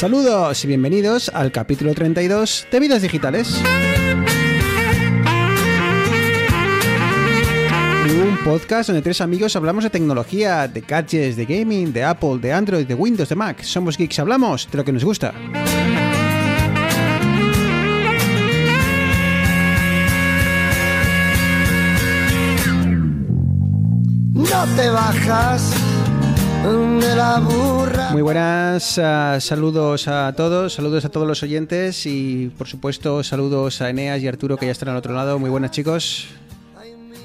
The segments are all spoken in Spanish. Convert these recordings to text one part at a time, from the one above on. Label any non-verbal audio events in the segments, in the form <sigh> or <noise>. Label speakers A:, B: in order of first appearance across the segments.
A: Saludos y bienvenidos al capítulo 32 de Vidas Digitales. Un podcast donde tres amigos hablamos de tecnología, de gadgets, de gaming, de Apple, de Android, de Windows, de Mac. Somos geeks, hablamos de lo que nos gusta.
B: No te bajas.
A: Muy buenas, ah, saludos a todos, saludos a todos los oyentes y por supuesto saludos a Eneas y Arturo que ya están al otro lado. Muy buenas chicos.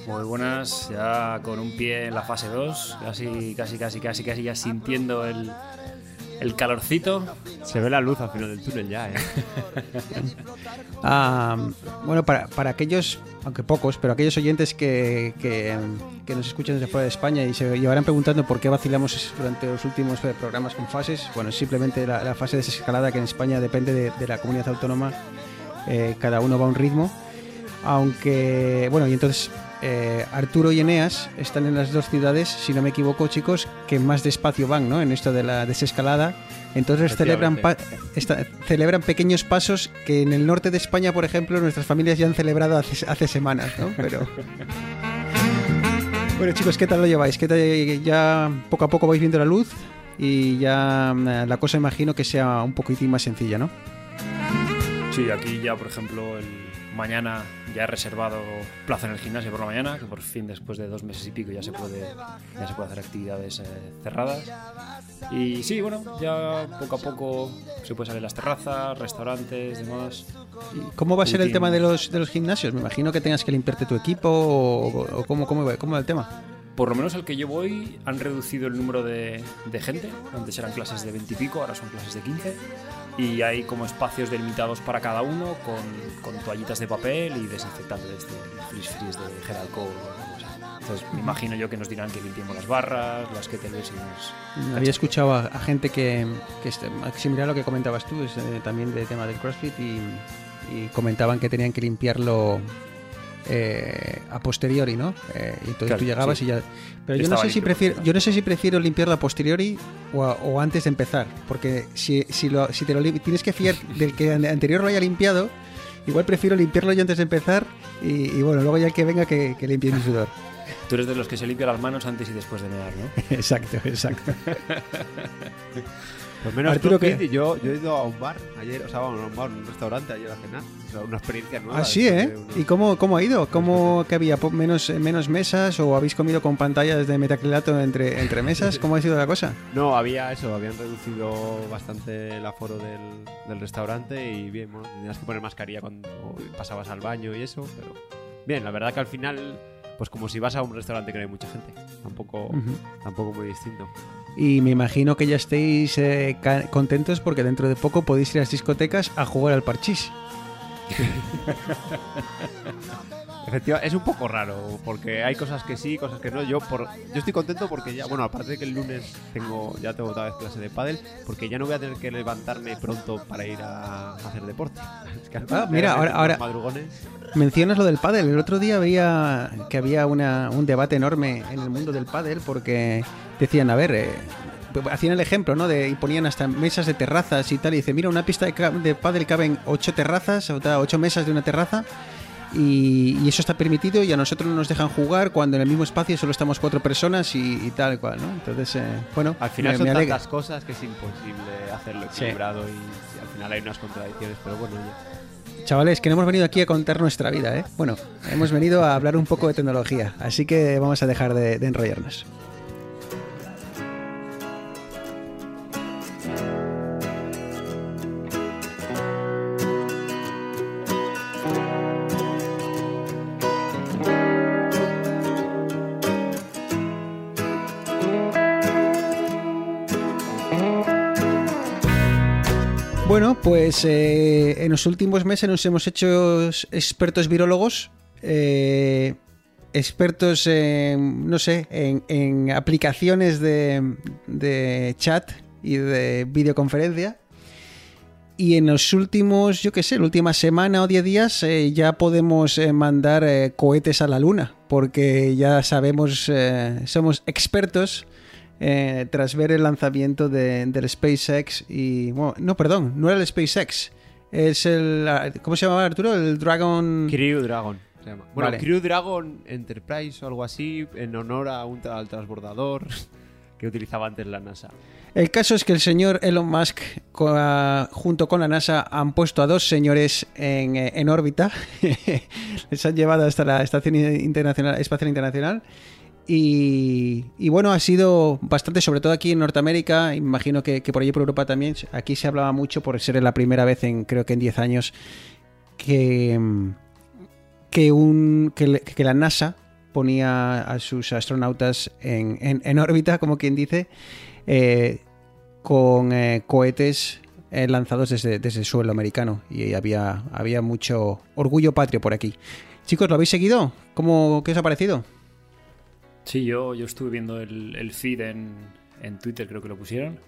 C: Muy buenas, ya con un pie en la fase 2, casi, casi, casi, casi, casi ya sintiendo el, el calorcito.
D: Se ve la luz al final del túnel ya, ¿eh? <laughs>
A: Ah, bueno, para, para aquellos, aunque pocos, pero aquellos oyentes que, que, que nos escuchan desde fuera de España y se llevarán preguntando por qué vacilamos durante los últimos eh, programas con fases, bueno, simplemente la, la fase de desescalada que en España depende de, de la comunidad autónoma, eh, cada uno va a un ritmo, aunque, bueno, y entonces eh, Arturo y Eneas están en las dos ciudades, si no me equivoco, chicos, que más despacio van, ¿no? En esto de la desescalada. Entonces celebran, esta- celebran pequeños pasos que en el norte de España, por ejemplo, nuestras familias ya han celebrado hace, hace semanas, ¿no? Pero... <laughs> Bueno, chicos, ¿qué tal lo lleváis? ¿Qué tal, ya poco a poco vais viendo la luz y ya mm, la cosa imagino que sea un poquitín más sencilla, ¿no?
C: Sí, aquí ya, por ejemplo, el mañana ya he reservado plaza en el gimnasio por la mañana, que por fin después de dos meses y pico ya se puede, ya se puede hacer actividades eh, cerradas. Y sí, bueno, ya poco a poco se puede salir las terrazas, restaurantes, demás.
A: ¿Y ¿Cómo va a ser el tema de los, de los gimnasios? Me imagino que tengas que limpiarte tu equipo o, o cómo, cómo, va- cómo va el tema.
C: Por lo menos al que yo voy han reducido el número de, de gente. Antes eran clases de 20 y pico, ahora son clases de 15. Y hay como espacios delimitados para cada uno con, con toallitas de papel y desinfectantes de frizz frizz de gel alcohol. o algo así. Entonces me imagino yo que nos dirán que limpiemos las barras, las kettles y nos...
A: Había escuchado a, a gente que, que este- similar a lo que comentabas tú, es, eh, también del tema del CrossFit y, y comentaban que tenían que limpiarlo eh, a posteriori, ¿no? Eh, y entonces
C: Claro,
A: tú llegabas
C: sí.
A: y ya. Pero yo no sé si prefiero, yo no sé si prefiero limpiarlo a posteriori o, a- o antes de empezar, porque si, si, lo, si te lo tienes que fiar <laughs> del que an- anterior lo haya limpiado. Igual prefiero limpiarlo yo antes de empezar y, y bueno, luego ya el que venga que, que limpie mi sudor.
C: Tú eres de los que se limpian las manos antes y después de mear, ¿no? <laughs>
A: exacto, exacto. <laughs>
D: Pues menos
A: Arturo, ¿qué?
D: y yo, yo he ido a un bar ayer, o sea, bueno, a un bar, un restaurante ayer a cenar. O sea, una experiencia nueva.
A: Ah, sí, ¿eh?
D: una-
A: ¿Y cómo, cómo ha ido? ¿Cómo que había menos, menos mesas o habéis comido con pantallas de metacrilato entre, entre mesas? ¿Cómo ha sido la cosa? <laughs>
D: No, había eso, habían reducido bastante el aforo del, del restaurante y bien, bueno, tenías que poner mascarilla cuando pasabas al baño y eso, pero bien, la verdad que al final, pues como si vas a un restaurante que no hay mucha gente, tampoco,
A: Ujú.
D: tampoco muy distinto.
A: Y me imagino que ya estéis eh, contentos porque dentro de poco podéis ir a las discotecas a jugar al parchís. <laughs>
D: Efectivamente, es un poco raro, porque hay cosas que sí, cosas que no. Yo por, yo estoy contento porque ya, bueno, aparte de que el lunes tengo, ya tengo otra vez clase de pádel, porque ya no voy a tener que levantarme pronto para ir a, a hacer deporte. <laughs> Es que
A: Ah, mira, ahora- ahora-
D: madrugones.
A: Mencionas lo del pádel. El otro día veía que había una- un debate enorme en el mundo del pádel porque decían, a ver, eh, hacían el ejemplo, ¿no? De, y ponían hasta mesas de terrazas y tal. Y dice, mira, una pista de, de pádel caben ocho terrazas, o sea, ocho mesas de una terraza. Y, y eso está permitido y a nosotros no nos dejan jugar cuando en el mismo espacio solo estamos cuatro personas y, y tal cual, ¿no? Entonces, eh, bueno,
D: Al final
A: me-
D: son
A: me
D: tantas cosas que es imposible hacerlo
A: Sí.
D: equilibrado y, y al final hay unas contradicciones, pero bueno, ya.
A: Chavales, que no hemos venido aquí a contar nuestra vida, ¿eh? Bueno, hemos venido a hablar un poco de tecnología, así que vamos a dejar de, de enrollarnos. Bueno, pues eh, en los últimos meses nos hemos hecho expertos virólogos, eh, expertos en, no sé, en, aplicaciones de, chat y de videoconferencia. Y en los últimos, yo qué sé, la última semana o 10 días eh, ya podemos eh, mandar cohetes a la luna, porque ya sabemos, somos expertos eh, tras ver el lanzamiento de, del SpaceX y... Bueno, no, perdón, no era el SpaceX. Es el... ¿Cómo se llamaba Arturo? El Dragon...
D: Crew Dragon. se llama. Bueno,
A: Vale.
D: Crew Dragon Enterprise o algo así, en honor a un al transbordador <laughs> que utilizaba antes la NASA.
A: El caso es que el señor Elon Musk, co- a- junto con la NASA, han puesto a dos señores en, eh, en órbita. <laughs> Les han llevado hasta la Estación Internacional, Espacial Internacional. Y, bueno, ha sido bastante, sobre todo aquí en Norteamérica, imagino que, por allí por Europa también. Aquí se hablaba mucho por ser la primera vez en, creo que en 10 años, que, que, un, que, la NASA ponía a sus astronautas en, en- en órbita, como quien dice, eh, con eh, cohetes eh, lanzados desde, desde el suelo americano. Y había, había mucho orgullo patrio por aquí. Chicos, ¿lo habéis seguido? ¿Cómo, ¿Qué os ha parecido?
C: Sí, yo, yo estuve viendo el, el feed en, en Twitter, creo que lo pusieron.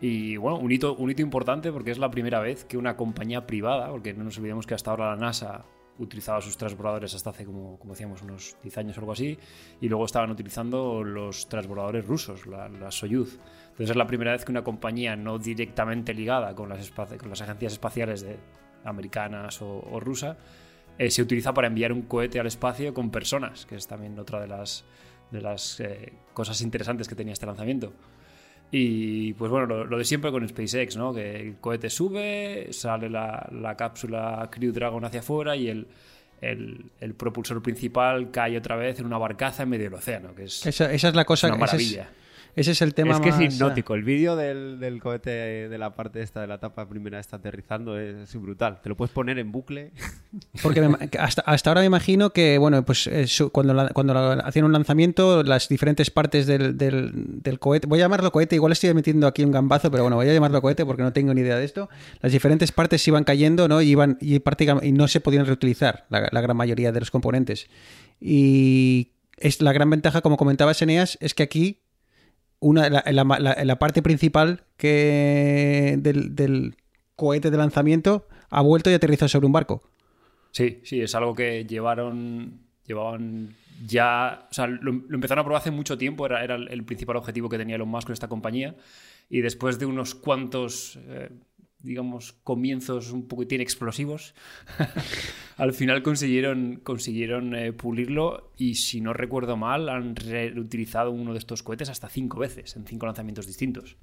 C: Y bueno, un hito, un hito importante porque es la primera vez que una compañía privada, porque no nos olvidemos que hasta ahora la NASA utilizaba sus transbordadores hasta hace, como, como decíamos, unos 10 años o algo así, y luego estaban utilizando los transbordadores rusos, la, Soyuz. Entonces es la primera vez que una compañía no directamente ligada con las, con las agencias espaciales de, americanas o, o rusa eh, se utiliza para enviar un cohete al espacio con personas, que es también otra de las, de las eh, cosas interesantes que tenía este lanzamiento. Y pues bueno, lo, lo de siempre con SpaceX, ¿no? Que el cohete sube, sale la, la cápsula Crew Dragon hacia afuera y el, el, el propulsor principal cae otra vez en una barcaza en medio del océano, que es
A: Esa, esa es la cosa.
C: una
A: es-. Ese es el tema
D: es que
A: más,
D: es hipnótico. El vídeo del, del cohete de la parte esta de la etapa primera está aterrizando es brutal. Te lo puedes poner en bucle. <laughs>
A: Porque me- hasta, hasta ahora me imagino que, bueno, pues eh, cuando, la- cuando la- hacían un lanzamiento, las diferentes partes del, del- del cohete, voy a llamarlo cohete, igual estoy metiendo aquí un gambazo, pero bueno, voy a llamarlo cohete porque no tengo ni idea de esto. Las diferentes partes iban cayendo, ¿no? Y, iban, y, y no se podían reutilizar la, la gran mayoría de los componentes. Y es la gran ventaja, como comentaba Eneas, es que aquí una, la, la- parte principal que del, cohete de lanzamiento ha vuelto y aterrizado sobre un barco.
C: Sí, sí, es algo que llevaron, llevaban ya, o sea, lo, empezaron a probar hace mucho tiempo, era, era el, el principal objetivo que tenía Elon Musk con esta compañía, y después de unos cuantos, eh, digamos, comienzos un poquitín explosivos, <laughs> al final consiguieron, consiguieron eh, pulirlo y si no recuerdo mal, han reutilizado uno de estos cohetes hasta cinco veces, en cinco lanzamientos distintos.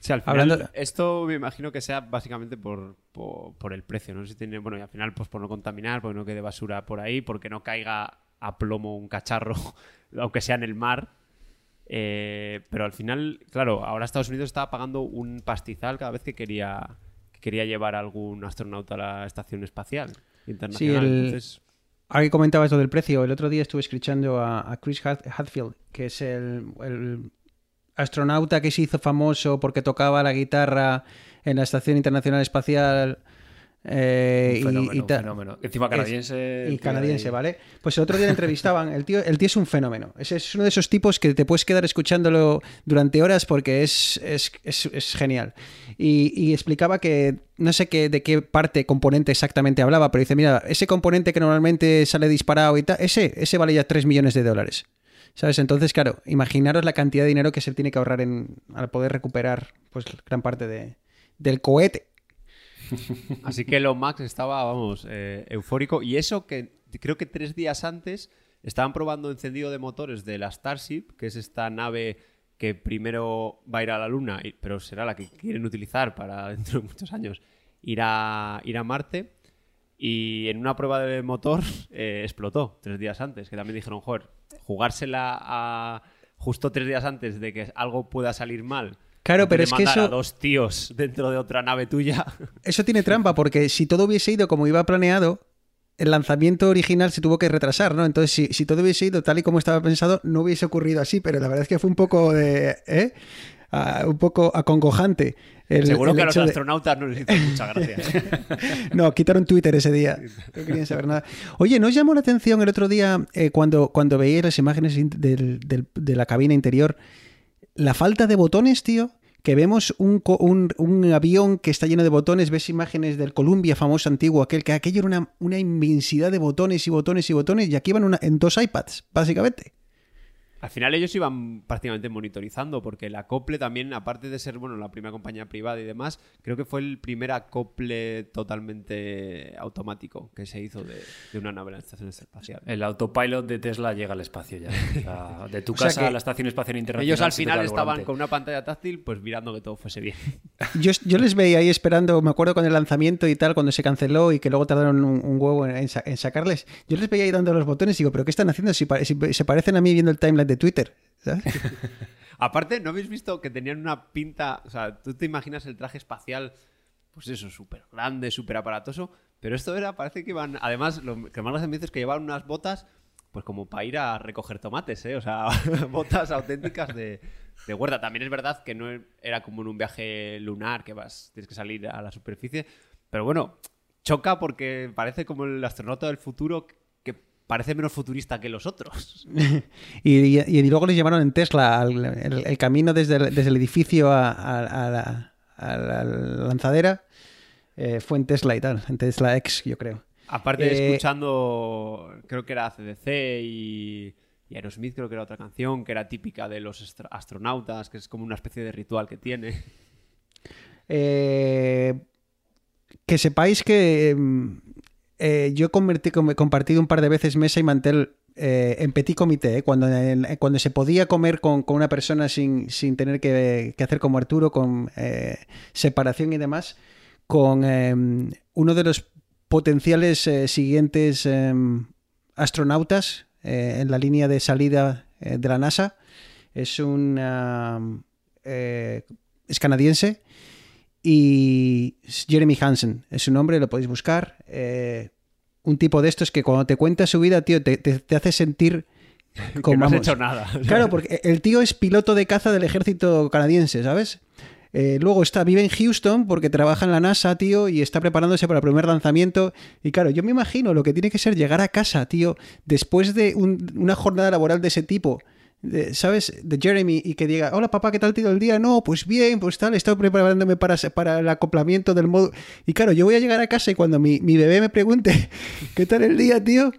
D: Sí, al final,
A: Hablando-
D: esto me imagino que sea básicamente por, por, por el precio, ¿no? Si tiene, bueno, y al final, pues por no contaminar, porque no quede basura por ahí, porque no caiga a plomo un cacharro, <laughs> aunque sea en el mar. Eh, pero al final, claro, ahora Estados Unidos estaba pagando un pastizal cada vez que quería, que quería llevar a algún astronauta a la estación espacial internacional.
A: el-
D: Entonces,
A: Ahora que comentabas lo del precio, el otro día estuve escuchando a, a Chris Had- Hadfield, que es el, el astronauta que se hizo famoso porque tocaba la guitarra en la Estación Internacional Espacial. Eh,
C: Un
A: y-
C: fenómeno,
A: y,
C: un
A: ta-
C: fenómeno. Encima canadiense.
A: y
C: tío,
A: canadiense,
C: ahí.
A: ¿vale? Pues el otro día le entrevistaban. El tío, el tío es un fenómeno. Es, es uno de esos tipos que te puedes quedar escuchándolo durante horas porque es, es, es- es genial. Y, y explicaba que no sé qué, de qué parte, componente exactamente hablaba, pero dice: Mira, ese componente que normalmente sale disparado y tal, ese, ese vale ya 3 millones de dólares. ¿Sabes? Entonces, claro, imaginaros la cantidad de dinero que se tiene que ahorrar en, al poder recuperar pues gran parte de, del cohete.
D: Así que Elon Musk estaba, vamos, eh, eufórico. Y eso que creo que tres días antes estaban probando encendido de motores de la Starship, que es esta nave que primero va a ir a la Luna, pero será la que quieren utilizar para dentro de muchos años ir a, ir a Marte. Y en una prueba de motor eh, explotó tres días antes, que también dijeron, joder, jugársela a justo tres días antes de que algo pueda salir mal.
A: Claro, pero es que
D: mandar a
A: eso-
D: dos tíos <laughs> dentro de otra nave tuya. <laughs>
A: Eso tiene trampa, porque si todo hubiese ido como iba planeado, el lanzamiento original se tuvo que retrasar, ¿no? Entonces, si, si todo hubiese ido tal y como estaba pensado, no hubiese ocurrido así, pero la verdad es que fue un poco de. ¿eh? Ah, un poco acongojante. el-
D: Seguro
A: el
D: que a los
A: de-
D: astronautas no les hizo mucha gracia. <laughs>
A: No, quitaron Twitter ese día. No querían saber nada. Oye, ¿no os llamó la atención el otro día eh, cuando, cuando veíais las imágenes in- del- del- de la cabina interior? La falta de botones, tío. Que vemos un, un- un avión que está lleno de botones, ves imágenes del Columbia famoso antiguo, aquel que aquello era una, una inmensidad de botones y botones y botones, y aquí van en dos iPads, básicamente.
D: Al final ellos iban prácticamente monitorizando, porque el acople también, aparte de ser bueno la primera compañía privada y demás, creo que fue el primer acople totalmente automático que se hizo de, de una nave en la estación espacial.
C: El autopilot de Tesla llega al espacio ya. O sea, <laughs> de tu casa a la Estación Espacial Internacional.
D: Ellos al final estaban con una pantalla táctil, pues mirando que todo fuese bien.
A: Yo, yo les veía ahí esperando, me acuerdo con el lanzamiento y tal, cuando se canceló y que luego tardaron un, huevo en, en sa- en sacarles. Yo les veía ahí dando los botones y digo, ¿pero qué están haciendo? Si, si se parecen a mí viendo el timeline de Twitter. <laughs>
D: Aparte, ¿no habéis visto que tenían una pinta? O sea, tú te imaginas el traje espacial, pues eso, súper grande, súper aparatoso. Pero esto era, parece que iban. Además, lo que más gracia me dice es que llevaban unas botas, pues como para ir a recoger tomates, ¿eh? O sea, <laughs> botas auténticas de, de huerta. También es verdad que no era como en un viaje lunar que vas, tienes que salir a la superficie. Pero bueno, choca porque parece como el astronauta del futuro que parece menos futurista que los otros. <laughs>
A: Y, y- y luego les llamaron en Tesla al- el, el camino desde el, desde el edificio a, a- a la, a la lanzadera. eh, fue en Tesla y tal, en Tesla X, yo creo.
D: Aparte,
A: Eh,
D: escuchando, creo que era ACDC y, y Aerosmith, creo que era otra canción que era típica de los astro- astronautas, que es como una especie de ritual que tiene.
A: Eh, que sepáis que mm, eh, yo he converti- com- compartido un par de veces mesa y mantel eh, en petit comité, eh, cuando, en- cuando se podía comer con, con una persona sin, sin tener que, que hacer como Arturo, con eh, separación y demás, con eh, uno de los potenciales eh, siguientes eh, astronautas eh, en la línea de salida eh, de la NASA. Es un... es canadiense y Jeremy Hansen es su nombre, lo podéis buscar. Un tipo de estos que cuando te cuenta su vida, tío, te, te- te hace sentir <laughs>
D: que
A: como
D: no has hecho nada.
A: Claro, porque el tío es piloto de caza del ejército canadiense, ¿sabes? Eh, luego está, vive en Houston porque trabaja en la NASA, tío, y está preparándose para el primer lanzamiento. Y claro, yo me imagino lo que tiene que ser llegar a casa, tío, después de un- una jornada laboral de ese tipo, ¿sabes? De Jeremy, y que diga, hola papá, ¿qué tal tío el día? No, pues bien, pues tal, estoy preparándome para, el acoplamiento del modo... Y claro, yo voy a llegar a casa y cuando mi bebé me pregunte, <laughs> ¿qué tal el día, tío?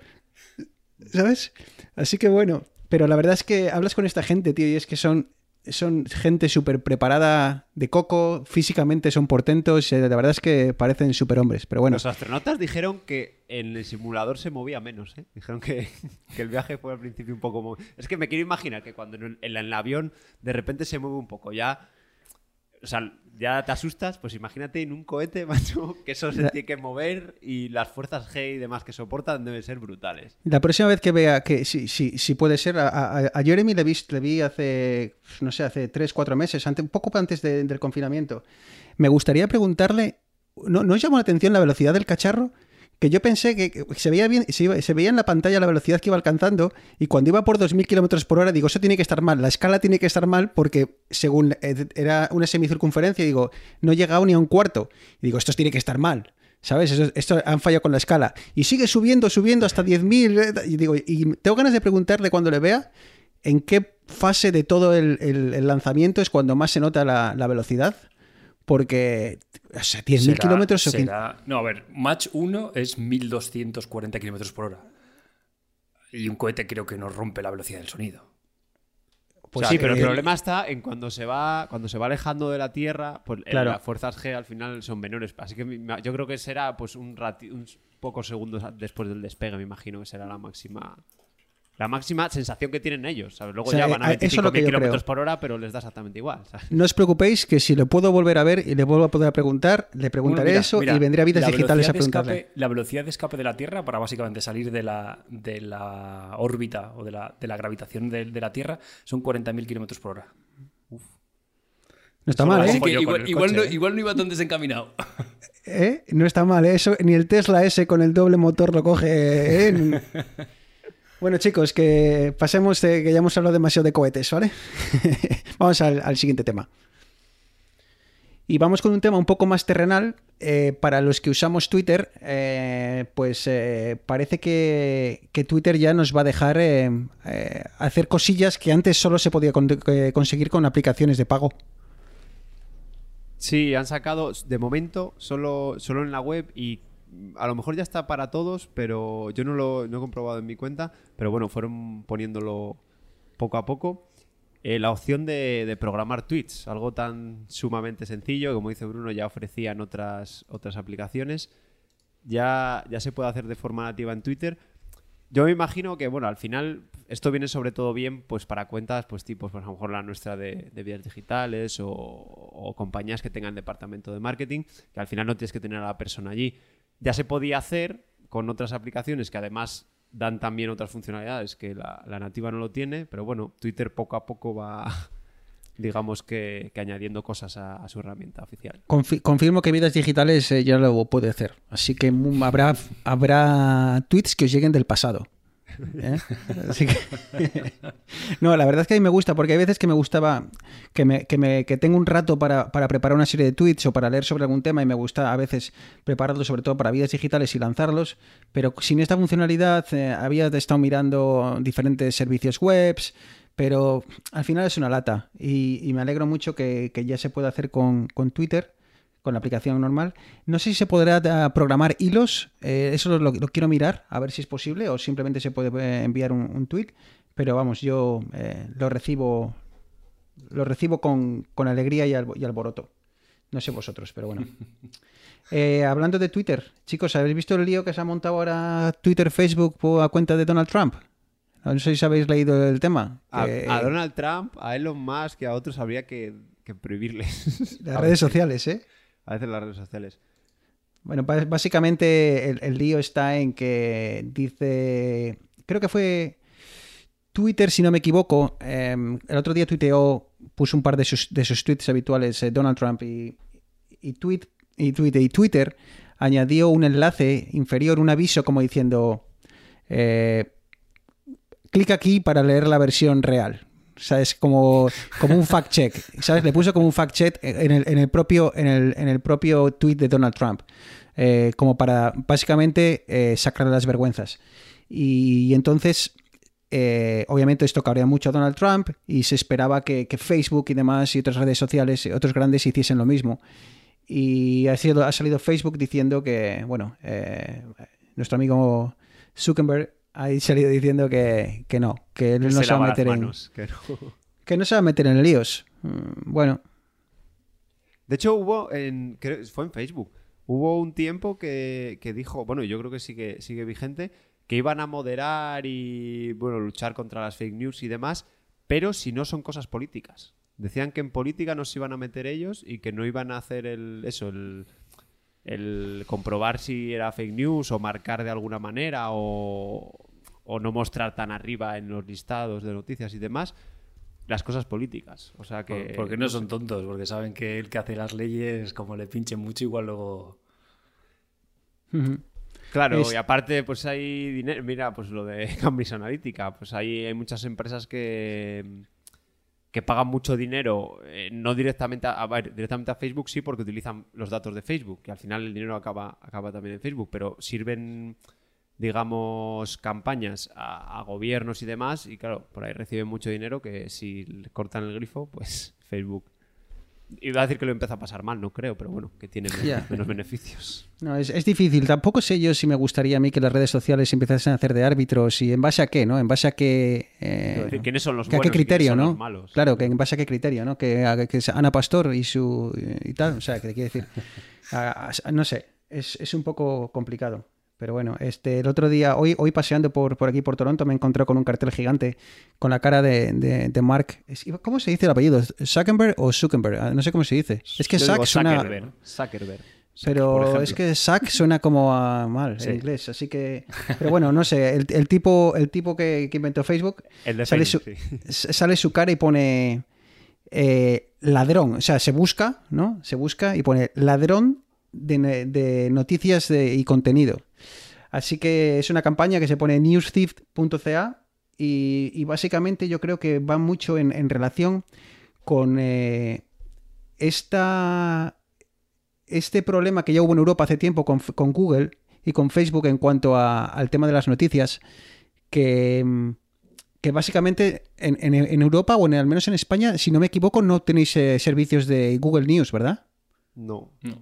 A: ¿Sabes? Así que bueno, pero la verdad es que hablas con esta gente, tío, y es que son, son gente súper preparada de coco, físicamente son portentos, eh, la verdad es que parecen superhombres, pero bueno.
D: Los astronautas dijeron que en el simulador se movía menos, ¿eh? Dijeron que, <laughs> que el viaje fue al principio un poco... Es que me quiero imaginar que cuando en el, en el avión de repente se mueve un poco, ya... O sea, ya te asustas, pues imagínate en un cohete, <laughs> macho, que eso se tiene que mover y las fuerzas G y demás que soportan deben ser brutales.
A: La próxima vez que vea que si, si, si puede ser, a, a- a Jeremy le vi, le vi hace, no sé, hace tres, cuatro meses, ante, un poco antes de- del confinamiento. Me gustaría preguntarle, ¿no, ¿no os llamó la atención la velocidad del cacharro? Que yo pensé que se veía bien, se, veía en la pantalla la velocidad que iba alcanzando y cuando iba por 2.000 kilómetros por hora, digo, eso tiene que estar mal, la escala tiene que estar mal porque según eh, era una semicircunferencia, digo, no he llegado ni a un cuarto. Y digo, esto tiene que estar mal. ¿Sabes? Eso- esto han fallado con la escala. Y sigue subiendo, subiendo hasta 10.000. eh, Y digo, y tengo ganas de preguntarle cuando le vea en qué fase de todo el, lanzamiento es cuando más se nota la velocidad. Porque, o sea, 10.000
C: Será-
A: kilómetros o
C: será- No, a ver, Mach 1 es 1240 kilómetros por hora. Y un cohete creo que no rompe la velocidad del sonido.
A: Pues
D: sí, pero el problema está en cuando se va cuando se va alejando de la Tierra, pues eh,
A: Claro.
D: las fuerzas G al final son menores. Así que yo creo que será pues un rati- unos pocos segundos después del despegue, me imagino que será la máxima la máxima sensación que tienen ellos. ¿sabes? Luego
A: O sea,
D: ya van a
A: eh, eso es
D: 25.000
A: lo que yo
D: kilómetros
A: creo.
D: por hora, pero les da exactamente igual. ¿sabes?
A: No os preocupéis que si lo puedo volver a ver y le vuelvo a poder preguntar, le preguntaré
C: Bueno, mira,
A: eso
C: mira,
A: y vendré a vidas
C: la
A: digitales a
C: velocidad de
A: preguntarle.
C: escape- la velocidad de escape de la Tierra para básicamente salir de la, de la órbita o de la, de la gravitación de, de la Tierra son 40.000 kilómetros por hora.
A: No está
D: Solo
A: mal, ¿eh?
D: con el coche, ¿eh?
C: igual no iba tan desencaminado. <laughs>
A: ¿Eh? No está mal, ¿eh? Eso, ni el Tesla S con el doble motor lo coge. ¿eh? Bueno, chicos, que pasemos, que ya hemos hablado demasiado de cohetes, ¿vale? <laughs> vamos al, siguiente tema. Y vamos con un tema un poco más terrenal. Eh, para los que usamos Twitter, eh, pues eh, parece que, que Twitter ya nos va a dejar hacer cosillas que antes solo se podía con- conseguir con aplicaciones de pago.
D: Sí, han sacado de momento solo, solo en la web y a lo mejor ya está para todos, pero yo no lo no he comprobado en mi cuenta. Pero bueno, fueron poniéndolo poco a poco. Eh, la opción de, de programar tweets, algo tan sumamente sencillo, como dice Bruno, ya ofrecían otras, otras aplicaciones. Ya, ya se puede hacer de forma nativa en Twitter. Yo me imagino que, bueno, al final esto viene sobre todo bien pues para cuentas pues tipos, pues a lo mejor la nuestra de, de vías digitales o, o compañías que tengan departamento de marketing, que al final no tienes que tener a la persona allí. Ya se podía hacer con otras aplicaciones que además dan también otras funcionalidades que la, nativa no lo tiene, pero bueno, Twitter poco a poco va, <laughs> digamos que, añadiendo cosas a, su herramienta oficial.
A: Confi- confirmo que Vidas Digitales eh, ya lo puede hacer. Así que habrá, habrá tweets que os lleguen del pasado. ¿Eh? Así que... <laughs> no, la verdad es que a mí me gusta, porque hay veces que me gustaba que, me, que, tengo un rato para, para preparar una serie de tweets o para leer sobre algún tema y me gusta a veces prepararlos sobre todo para vidas digitales y lanzarlos, pero sin esta funcionalidad eh, había estado mirando diferentes servicios webs, pero al final es una lata y, me alegro mucho que, que ya se pueda hacer con, con Twitter con la aplicación normal. No sé si se podrá eh, programar hilos, eh, eso lo, lo quiero mirar, a ver si es posible, o simplemente se puede eh, enviar un, un tweet, pero vamos, yo eh, lo recibo lo recibo con, con alegría y, albo- y alboroto. No sé vosotros, pero bueno. <laughs> Eh, hablando de Twitter, chicos, ¿habéis visto el lío que se ha montado ahora Twitter, Facebook a cuenta de Donald Trump? No sé si habéis leído el tema.
D: A,
A: que-
D: a Donald Trump, a Elon Musk y a otros habría que, que prohibirles.
A: las redes sociales, ¿eh?
D: A veces las redes sociales.
A: Bueno, básicamente el, lío está en que dice, creo que fue Twitter, si no me equivoco, eh, el otro día tuiteó, puso un par de sus, de sus tweets habituales, eh, Donald Trump, y, y, y, tweet- y Twitter añadió un enlace inferior, un aviso como diciendo, eh, clic aquí para leer la versión real. ¿Sabes? Como, como un fact check. ¿Sabes? Le puso como un fact check en el, en el propio, en el, en el propio tweet de Donald Trump. Eh, como para básicamente eh, sacarle las vergüenzas. Y, entonces, eh, obviamente, esto cabrea mucho a Donald Trump y se esperaba que, Facebook y demás y otras redes sociales, otros grandes, hiciesen lo mismo. Y ha, sido, ha salido Facebook diciendo que, bueno, eh, nuestro amigo Zuckerberg ha salido diciendo que, que no, que él
D: Que
A: no
D: se
A: se va a meter en,
D: que no. <laughs>
A: que no se va a meter en líos. Mm, Bueno,
D: De hecho, hubo, en, creo- fue en Facebook, hubo un tiempo que, que dijo, bueno, yo creo que sigue, sigue vigente, que iban a moderar y, bueno, luchar contra las fake news y demás, pero si no son cosas políticas. Decían que en política no se iban a meter ellos y que no iban a hacer el, eso, el, el comprobar si era fake news o marcar de alguna manera o, o no mostrar tan arriba en los listados de noticias y demás las cosas políticas. O sea que...
C: Porque no son tontos, porque saben que el que hace las leyes, como le pinche mucho, igual luego.
D: Claro,
A: Es-
D: y aparte, pues hay dinero. Mira, pues lo de <laughs> Cambridge Analytica. Pues hay, hay muchas empresas que, que pagan mucho dinero, eh, no directamente a, a ver, directamente a Facebook, sí, porque utilizan los datos de Facebook, que al final el dinero acaba, acaba también en Facebook, pero sirven, digamos, campañas a, a gobiernos y demás, y claro, por ahí reciben mucho dinero que si le cortan el grifo, pues <laughs> Facebook. Iba a decir que lo empieza a pasar mal, no creo, pero bueno, que tiene <laughs> menos, beneficios.
A: No, es, es difícil. Tampoco sé yo si me gustaría a mí que las redes sociales empezasen a hacer de árbitros y en base a qué, ¿no? En base a qué... eh,
D: decir, ¿quiénes son los
A: que a
D: buenos
A: qué criterio,
D: son
A: ¿no?
D: los malos?
A: Claro, que en base a qué criterio, ¿no? Que, a- que es Ana Pastor y su... y tal. O sea, que te quiere decir... <laughs> a- no sé, es, es un poco complicado. Pero bueno, este, el otro día, hoy, hoy paseando por, por aquí, por Toronto, me encontré con un cartel gigante con la cara de, de, de Mark. ¿Cómo se dice el apellido? ¿Zuckerberg o Zuckerberg? Ah, No sé cómo se dice. Es que Zuck suena...
D: Zuckerberg. Zuckerberg.
A: Pero es que Zack suena como a mal
C: Sí.
A: en inglés, así que... <laughs> Pero bueno, no sé, el, el tipo, el tipo que, que inventó Facebook,
D: El de
A: sale,
D: Facebook,
A: su,
D: sí.
A: sale su cara y pone eh, ladrón, o sea, se busca, ¿no? Se busca y pone ladrón de, de noticias de- y contenido. Así que es una campaña que se pone newsthief.ca y, y básicamente yo creo que va mucho en, en relación con eh, esta, este problema que ya hubo en Europa hace tiempo con, con Google y con Facebook en cuanto a- al tema de las noticias, que, mm, que básicamente en, en- en Europa o en, al menos en España, si no me equivoco, no tenéis eh, servicios de Google News, ¿verdad?
D: No.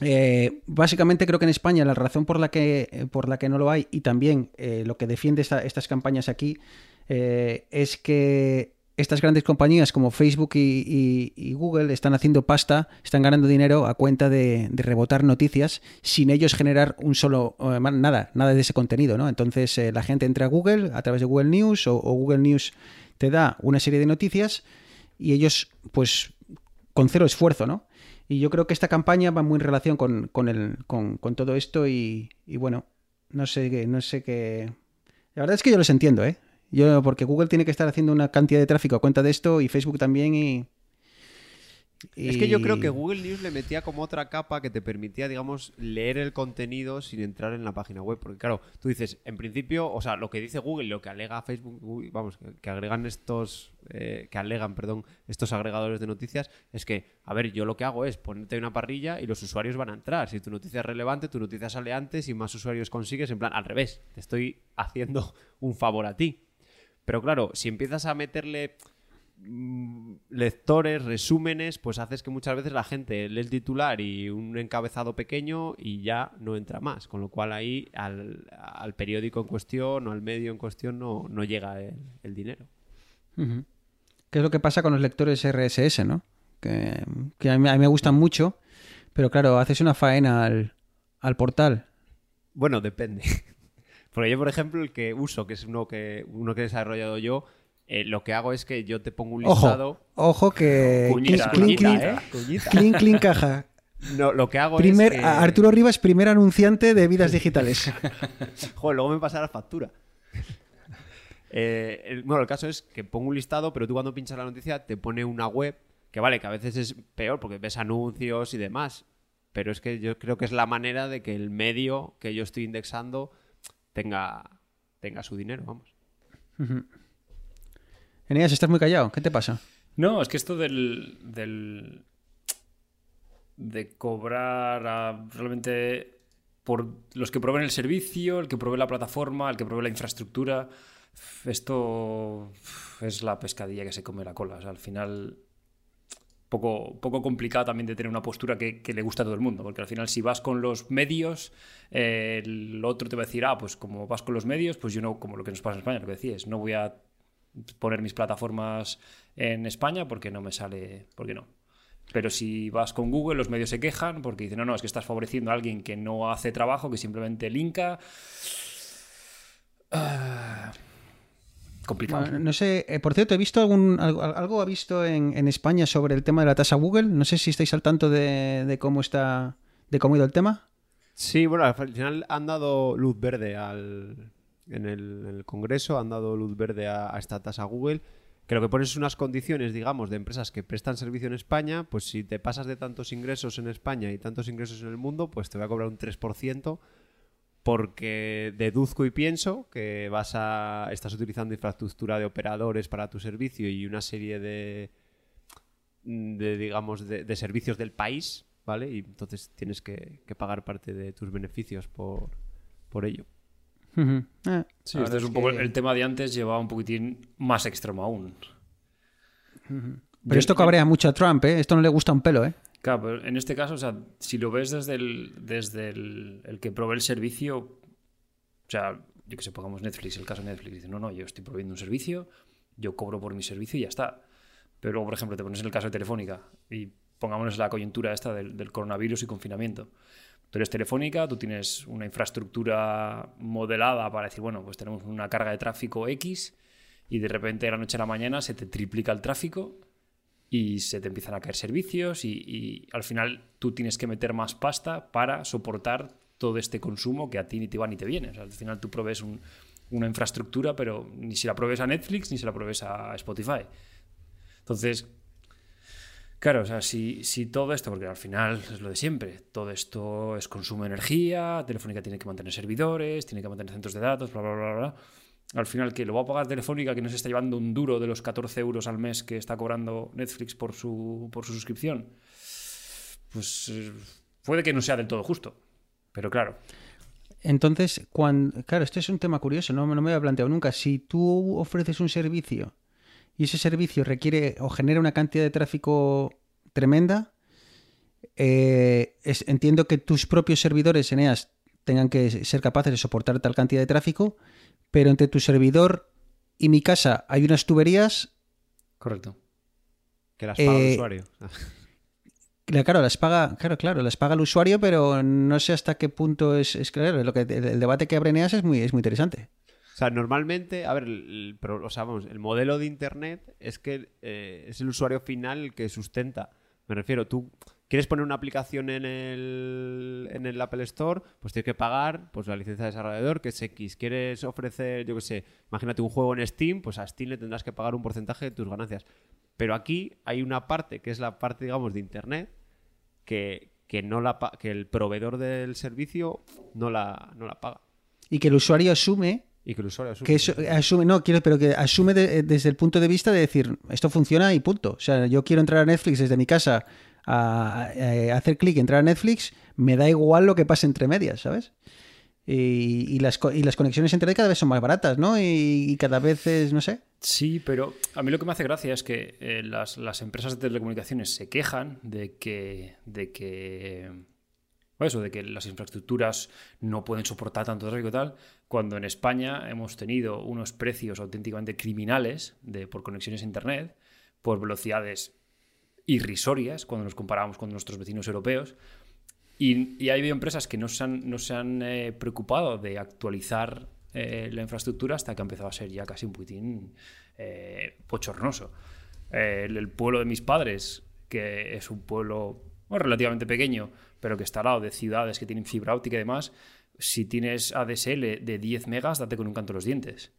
A: Eh, básicamente creo que en España la razón por la que, eh, por la que no lo hay y también eh, lo que defiende esta- estas campañas aquí es que estas grandes compañías como Facebook y, Google están haciendo pasta, están ganando dinero a cuenta de, rebotar noticias sin ellos generar un solo, nada, nada de ese contenido, ¿no? Entonces la gente entra a Google a través de Google News o Google News te da una serie de noticias y ellos, pues, con cero esfuerzo, ¿no? Y yo creo que esta campaña va muy en relación con, con, el, con, con todo esto y, y bueno, no sé qué, no sé qué. La verdad es que yo los entiendo, ¿eh? Yo, porque Google tiene que estar haciendo una cantidad de tráfico a cuenta de esto y Facebook también y.
D: Es que yo creo que Google News le metía como otra capa que te permitía, digamos, leer el contenido sin entrar en la página web. Porque claro, tú dices, en principio, o sea, lo que dice Google, lo que alega Facebook, vamos, que, agregan estos, eh, que alegan, perdón, estos agregadores de noticias, es que, a ver, yo lo que hago es ponerte una parrilla y los usuarios van a entrar. Si tu noticia es relevante, tu noticia sale antes y más usuarios consigues, en plan, al revés, te estoy haciendo <laughs> un favor a ti. Pero claro, si empiezas a meterle lectores, resúmenes, pues haces que muchas veces la gente lee el titular y un encabezado pequeño y ya no entra más. Con lo cual ahí al, al periódico en cuestión o al medio en cuestión no, no llega el, el dinero.
A: ¿Qué es lo que pasa con los lectores RSS, no? Que, que a, mí, a mí me gustan mucho, pero claro, haces una faena al, al portal.
D: Bueno, depende. <laughs> Porque yo, por ejemplo, el que uso, que es uno que, uno que he desarrollado yo, eh, lo que hago es que yo te pongo un listado.
A: Ojo, ojo que...
C: Cuñita,
A: clink, clink,
C: cuñita,
A: clink,
C: ¿eh?
D: Cuñita.
A: clink, clink, caja. <laughs>
D: No, lo que hago
A: Primer,
D: es que...
A: a- Arturo Rivas, primer anunciante de vidas digitales. <laughs>
D: Joder, luego me pasa la factura. <laughs> Eh, el- bueno, el caso es que pongo un listado, pero tú cuando pinchas la noticia te pone una web que vale, que a veces es peor porque ves anuncios y demás. Pero es que yo creo que es la manera de que el medio que yo estoy indexando tenga, tenga su dinero, vamos.
A: Eneas, estás muy callado. ¿Qué te pasa?
C: No, es que esto del. del de cobrar a- realmente por los que proveen el servicio, el que provee la plataforma, el que provee la infraestructura. Esto es la pescadilla que se come la cola. Al final, poco, poco complicado también de tener una postura que, le gusta a todo el mundo. Porque al final, si vas con los medios, el otro te va a decir, ah, pues como vas con los medios, pues yo no, como lo que nos pasa en España, lo que decías, no voy a poner mis plataformas en España porque no me sale, porque no. Pero si vas con Google, los medios se quejan porque dicen, no, no, es que estás favoreciendo a alguien que no hace trabajo, que simplemente linka. Ah, complicado.
A: Bueno, no sé, eh, por cierto, he visto algún, algo, algo ha visto en, en España sobre el tema de la tasa Google. No sé si estáis al tanto de, de cómo está, de cómo ha ido el tema.
D: Sí, bueno, al final han dado luz verde al, en, el, Congreso, han dado luz verde a, esta tasa Google, que lo que pones es unas condiciones, digamos, de empresas que prestan servicio en España, pues si te pasas de tantos ingresos en España y tantos ingresos en el mundo, pues te voy a cobrar un 3%, porque deduzco y pienso que vas a estás utilizando infraestructura de operadores para tu servicio y una serie de, de digamos, de, de servicios del país, ¿vale? Y entonces tienes que, que pagar parte de tus beneficios por, por ello.
A: Eh,
C: Sí, este
A: verdad
C: es un poco
A: que-
C: el tema de antes llevaba un poquitín más extremo aún.
A: Pero esto cabrea mucho a Trump, ¿eh? Esto no le gusta un pelo, ¿eh?
C: Claro, pero en este caso, o sea, si lo ves desde el, desde el, el que provee el servicio, o sea, yo que sé, pongamos Netflix, el caso de Netflix, dice, no, no, yo estoy proveyendo un servicio, yo cobro por mi servicio y ya está. Pero luego, por ejemplo, te pones en el caso de Telefónica y pongámonos la coyuntura esta del, del coronavirus y confinamiento. Tú eres Telefónica, tú tienes una infraestructura modelada para decir, bueno, pues tenemos una carga de tráfico X y de repente de la noche a la mañana se te triplica el tráfico y se te empiezan a caer servicios y, al final tú tienes que meter más pasta para soportar todo este consumo que a ti ni te va ni te viene. Al final tú provees un- una infraestructura, pero ni si la provees a Netflix ni se la provees a Spotify. Entonces, claro, o sea, si, si todo esto, porque al final es lo de siempre, todo esto es consumo de energía, Telefónica tiene que mantener servidores, tiene que mantener centros de datos, bla, bla, bla, bla. Al final, que lo va a pagar Telefónica, que no se está llevando un duro de los 14 euros al mes que está cobrando Netflix por su, por su suscripción, pues eh, puede que no sea del todo justo. Pero claro,
A: Entonces, cuando, claro, este es un tema curioso, no, no me había planteado nunca. Si tú ofreces un servicio y ese servicio requiere o genera una cantidad de tráfico tremenda, eh, es- entiendo que tus propios servidores, Eneas, tengan que ser capaces de soportar tal cantidad de tráfico, pero entre tu servidor y mi casa hay unas tuberías.
C: Correcto.
D: Que las paga el
A: Eh,
D: usuario. <laughs>
A: Claro, las paga, claro, claro, las paga el usuario, pero no sé hasta qué punto es, es claro, lo que el, el debate que abre Eneas es muy, es muy interesante.
D: O sea, normalmente, a ver, el, el vamos, el modelo de Internet es que eh, es el usuario final el que sustenta. Me refiero, tú quieres poner una aplicación en el, en el Apple Store, pues tienes que pagar pues, la licencia de desarrollador, que es X. Quieres ofrecer, yo qué sé, imagínate un juego en Steam, pues a Steam le tendrás que pagar un porcentaje de tus ganancias. Pero aquí hay una parte, que es la parte, digamos, de Internet, que, que, no la, que el proveedor del servicio no la, no la paga.
A: Y que el usuario asume
D: Y que el usuario asume.
A: que eso, asume, no, quiero, pero que asume de- desde el punto de vista de decir, esto funciona y punto. O sea, yo quiero entrar a Netflix desde mi casa a, a- a hacer clic, entrar a Netflix, me da igual lo que pase entre medias, ¿sabes? Y, y las, y las conexiones internet cada vez son más baratas, ¿no? Y, y cada vez es, no sé.
C: Sí, pero a mí lo que me hace gracia es que eh, las, las empresas de telecomunicaciones se quejan de que, de que o eso, de que las infraestructuras no pueden soportar tanto tráfico y tal, cuando en España hemos tenido unos precios auténticamente criminales de, por conexiones a Internet, por velocidades irrisorias cuando nos comparamos con nuestros vecinos europeos. Y, y ha empresas que no se han, no se han eh, preocupado de actualizar eh, la infraestructura hasta que ha empezado a ser ya casi un poquitín eh, bochornoso. Eh, el, pueblo de mis padres, que es un pueblo relativamente pequeño, pero que está al lado de ciudades que tienen fibra óptica y demás, si tienes ADSL de 10 megas, date con un canto los dientes.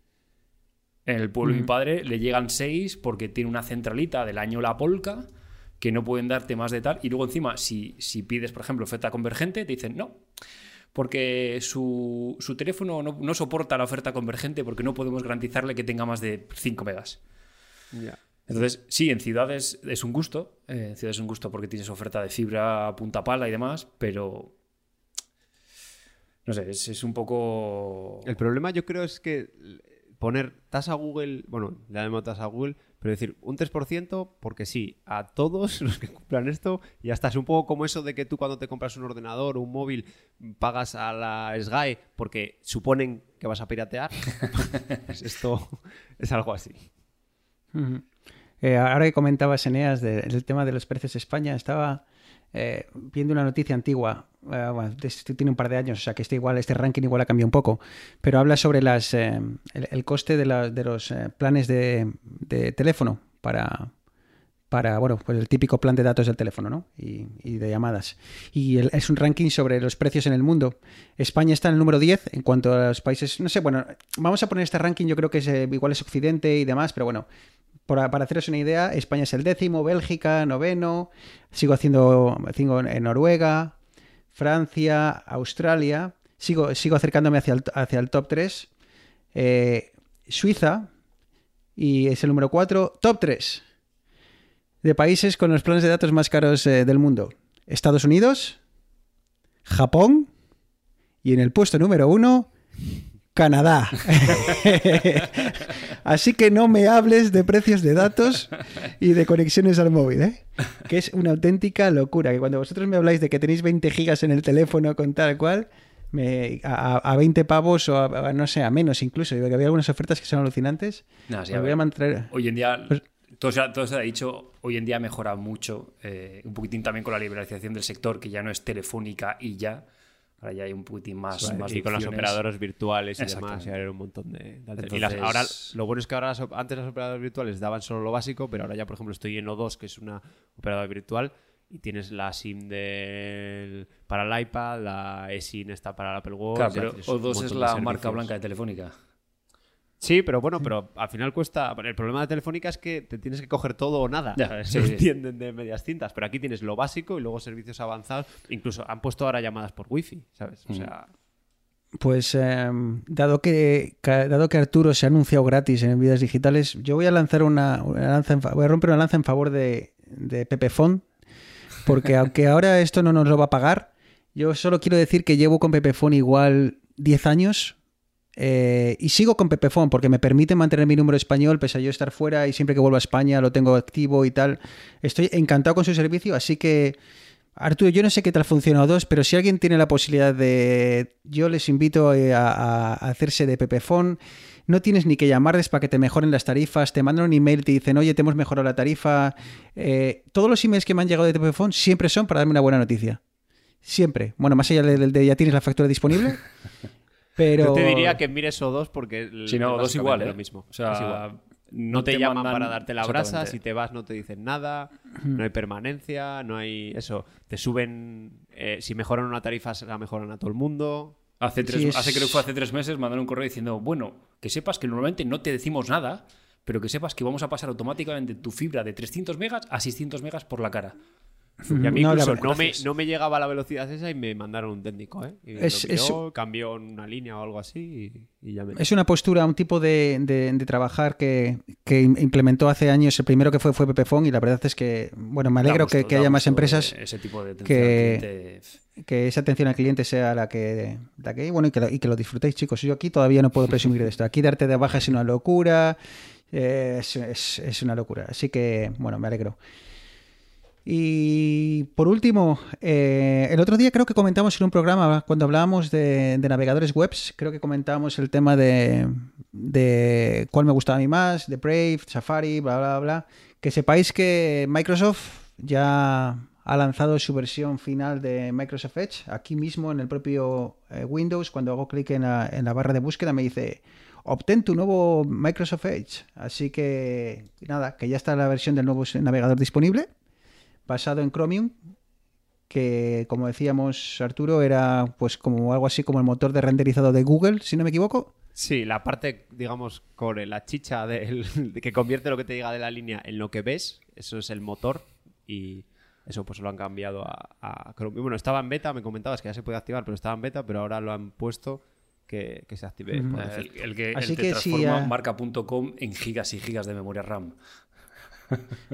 C: En el pueblo de mi padre le llegan 6 porque tiene una centralita del año La Polca que no pueden darte más de tal. Y luego encima, si, si pides, por ejemplo, oferta convergente, te dicen no. Porque su, su teléfono no, no soporta la oferta convergente porque no podemos garantizarle que tenga más de 5 megas. Entonces, sí, en ciudades es un gusto. eh, en ciudades es un gusto porque tienes oferta de fibra punta pala y demás, pero. No sé, es, es un poco.
D: El problema yo creo es que poner tasa Google, bueno, le damos tasa Google, pero decir un 3% porque sí, a todos <laughs> los que cumplan esto, y hasta es un poco como eso de que tú cuando te compras un ordenador o un móvil pagas a la SGAE porque suponen que vas a piratear. <laughs> Pues esto <laughs> es algo así.
A: Eh, ahora que comentabas, Eneas, de- del tema de los precios de España, estaba eh, viendo una noticia antigua, eh, bueno, esto tiene un par de años, o sea que este, igual, este ranking igual ha cambiado un poco, pero habla sobre las, eh, el, coste de, de los eh, planes de, teléfono para, para, bueno, pues el típico plan de datos del teléfono, ¿no? Y, y de llamadas. Y es un ranking sobre los precios en el mundo. España está en el número 10 en cuanto a los países, no sé, bueno, vamos a poner este ranking, yo creo que es, igual es Occidente y demás, pero bueno, para, haceros una idea, España es el décimo, Bélgica, noveno, sigo haciendo, en Noruega, Francia, Australia, sigo, sigo acercándome hacia el, hacia el top 3, eh, Suiza, y es el número 4, top 3 de países con los planes de datos más caros eh, del mundo. Estados Unidos, Japón y en el puesto número 1, Canadá. <laughs> Así que no me hables de precios de datos y de conexiones al móvil, ¿eh? Que es una auténtica locura. Que cuando vosotros me habláis de que tenéis 20 gigas en el teléfono con tal cual, me, a, a 20 pavos o a, a, no sé, a menos incluso. Digo que había algunas ofertas que son alucinantes.
C: Nah, sí,
A: voy a mantener.
C: Hoy en día,
A: Pues-
C: todo, se ha, todo se ha dicho, hoy en día mejora mucho, eh, un poquitín también con la liberalización del sector, que ya no es telefónica y ya, ahora ya hay un poquitín más, más
D: y con las operadoras virtuales y demás, y ahora hay un montón de, de
C: Entonces-
D: y las- ahora, lo bueno es que ahora las antes las operadoras virtuales daban solo lo básico, pero ahora ya, por ejemplo, estoy en O2, que es una operadora virtual, y tienes la SIM del, para el iPad, la eSIM está para el Apple Watch.
C: Claro, pero
D: tienes un
C: O2 es la marca blanca de Telefónica.
D: Sí, pero bueno, pero al final cuesta. El problema de Telefónica es que te tienes que coger todo o nada.
C: Ya,
D: ¿sabes? <laughs>
C: sí,
D: Se
C: sí.
D: entienden de medias cintas. Pero aquí tienes lo básico y luego servicios avanzados. Incluso han puesto ahora llamadas por wifi, ¿sabes? O sea,
A: Pues eh, dado, que, dado que Arturo se ha anunciado gratis en vidas digitales, yo voy a lanzar una, una lanza en voy a romper una lanza en favor de, de Pepefon, porque <laughs> aunque ahora esto no nos lo va a pagar, yo solo quiero decir que llevo con Pepefon igual 10 años eh, y sigo con Pepefon porque me permite mantener mi número español pese a yo estar fuera y siempre que vuelvo a España lo tengo activo y tal. Estoy encantado con su servicio, así que Arturo, yo no sé qué tal funciona o dos, pero si alguien tiene la posibilidad de. Yo les invito eh, a, a hacerse de Pepefon. No tienes ni que llamarles para que te mejoren las tarifas. Te mandan un email te dicen, oye, te hemos mejorado la tarifa. Eh, todos los emails que me han llegado de Pepefon siempre son para darme una buena noticia. Siempre. Bueno, más allá del de, ya tienes la factura disponible. <laughs> Pero.
D: Yo te diría que mires o dos porque.
C: Si no, dos
D: básicamente
C: igual, ¿eh?
D: lo mismo.
C: O sea,
D: Es igual. No te, llaman
C: mandan-
D: para darte la brasa, si te vas no te dicen nada, no hay permanencia, no hay eso. Te suben, eh, si mejoran una tarifa, se la mejoran a todo el mundo.
C: Hace, tres,
A: Sí, es-
C: hace creo que fue hace tres meses mandaron un correo diciendo, bueno, que sepas que normalmente no te decimos nada, pero que sepas que vamos a pasar automáticamente tu fibra de 300 megas a 600 megas por la cara.
D: Y a mí
A: No,
D: incluso me,
C: gracias.
D: no me llegaba la velocidad esa y me mandaron un técnico, ¿eh? Y
A: Es-
D: lo miró,
A: es-
D: cambió una línea o algo así y, y ya me...
A: Es una postura, un tipo de, de- de trabajar que, que im- implementó hace años. El primero que fue fue Pepefon y la verdad es que, bueno, me alegro que, haya más empresas
C: Ese tipo de atención
A: que-
C: al cliente.
A: que esa atención al cliente sea la que, la que bueno, y que, lo, y que lo disfrutéis, chicos. Yo aquí todavía no puedo presumir de esto. Aquí darte de baja es una locura, eh, es, es- es una locura. Así que, bueno, me alegro. Y por último, eh, el otro día creo que comentamos en un programa, cuando hablábamos de, navegadores webs, creo que comentábamos el tema de, de cuál me gustaba a mí más, de Brave, Safari, bla, bla, bla. Que sepáis que Microsoft ya ha lanzado su versión final de Microsoft Edge. Aquí mismo en el propio eh, Windows, cuando hago clic en la, en la barra de búsqueda, me dice obtén tu nuevo Microsoft Edge. Así que nada, que ya está la versión del nuevo navegador disponible, basado en Chromium, que como decíamos Arturo, era pues como algo así como el motor de renderizado de Google, si no me equivoco.
D: Sí, la parte, digamos, core, la chicha de <laughs> que convierte lo que te diga de la línea en lo que ves, eso es el motor y eso pues lo han cambiado a. Y Bueno, estaba en beta, me comentabas que ya se puede activar, pero estaba en beta, pero ahora lo han puesto que, que se active.
C: El, el que
A: Así
C: el
A: que
C: transforma
A: ah.
C: marca.com en gigas y gigas de memoria RAM.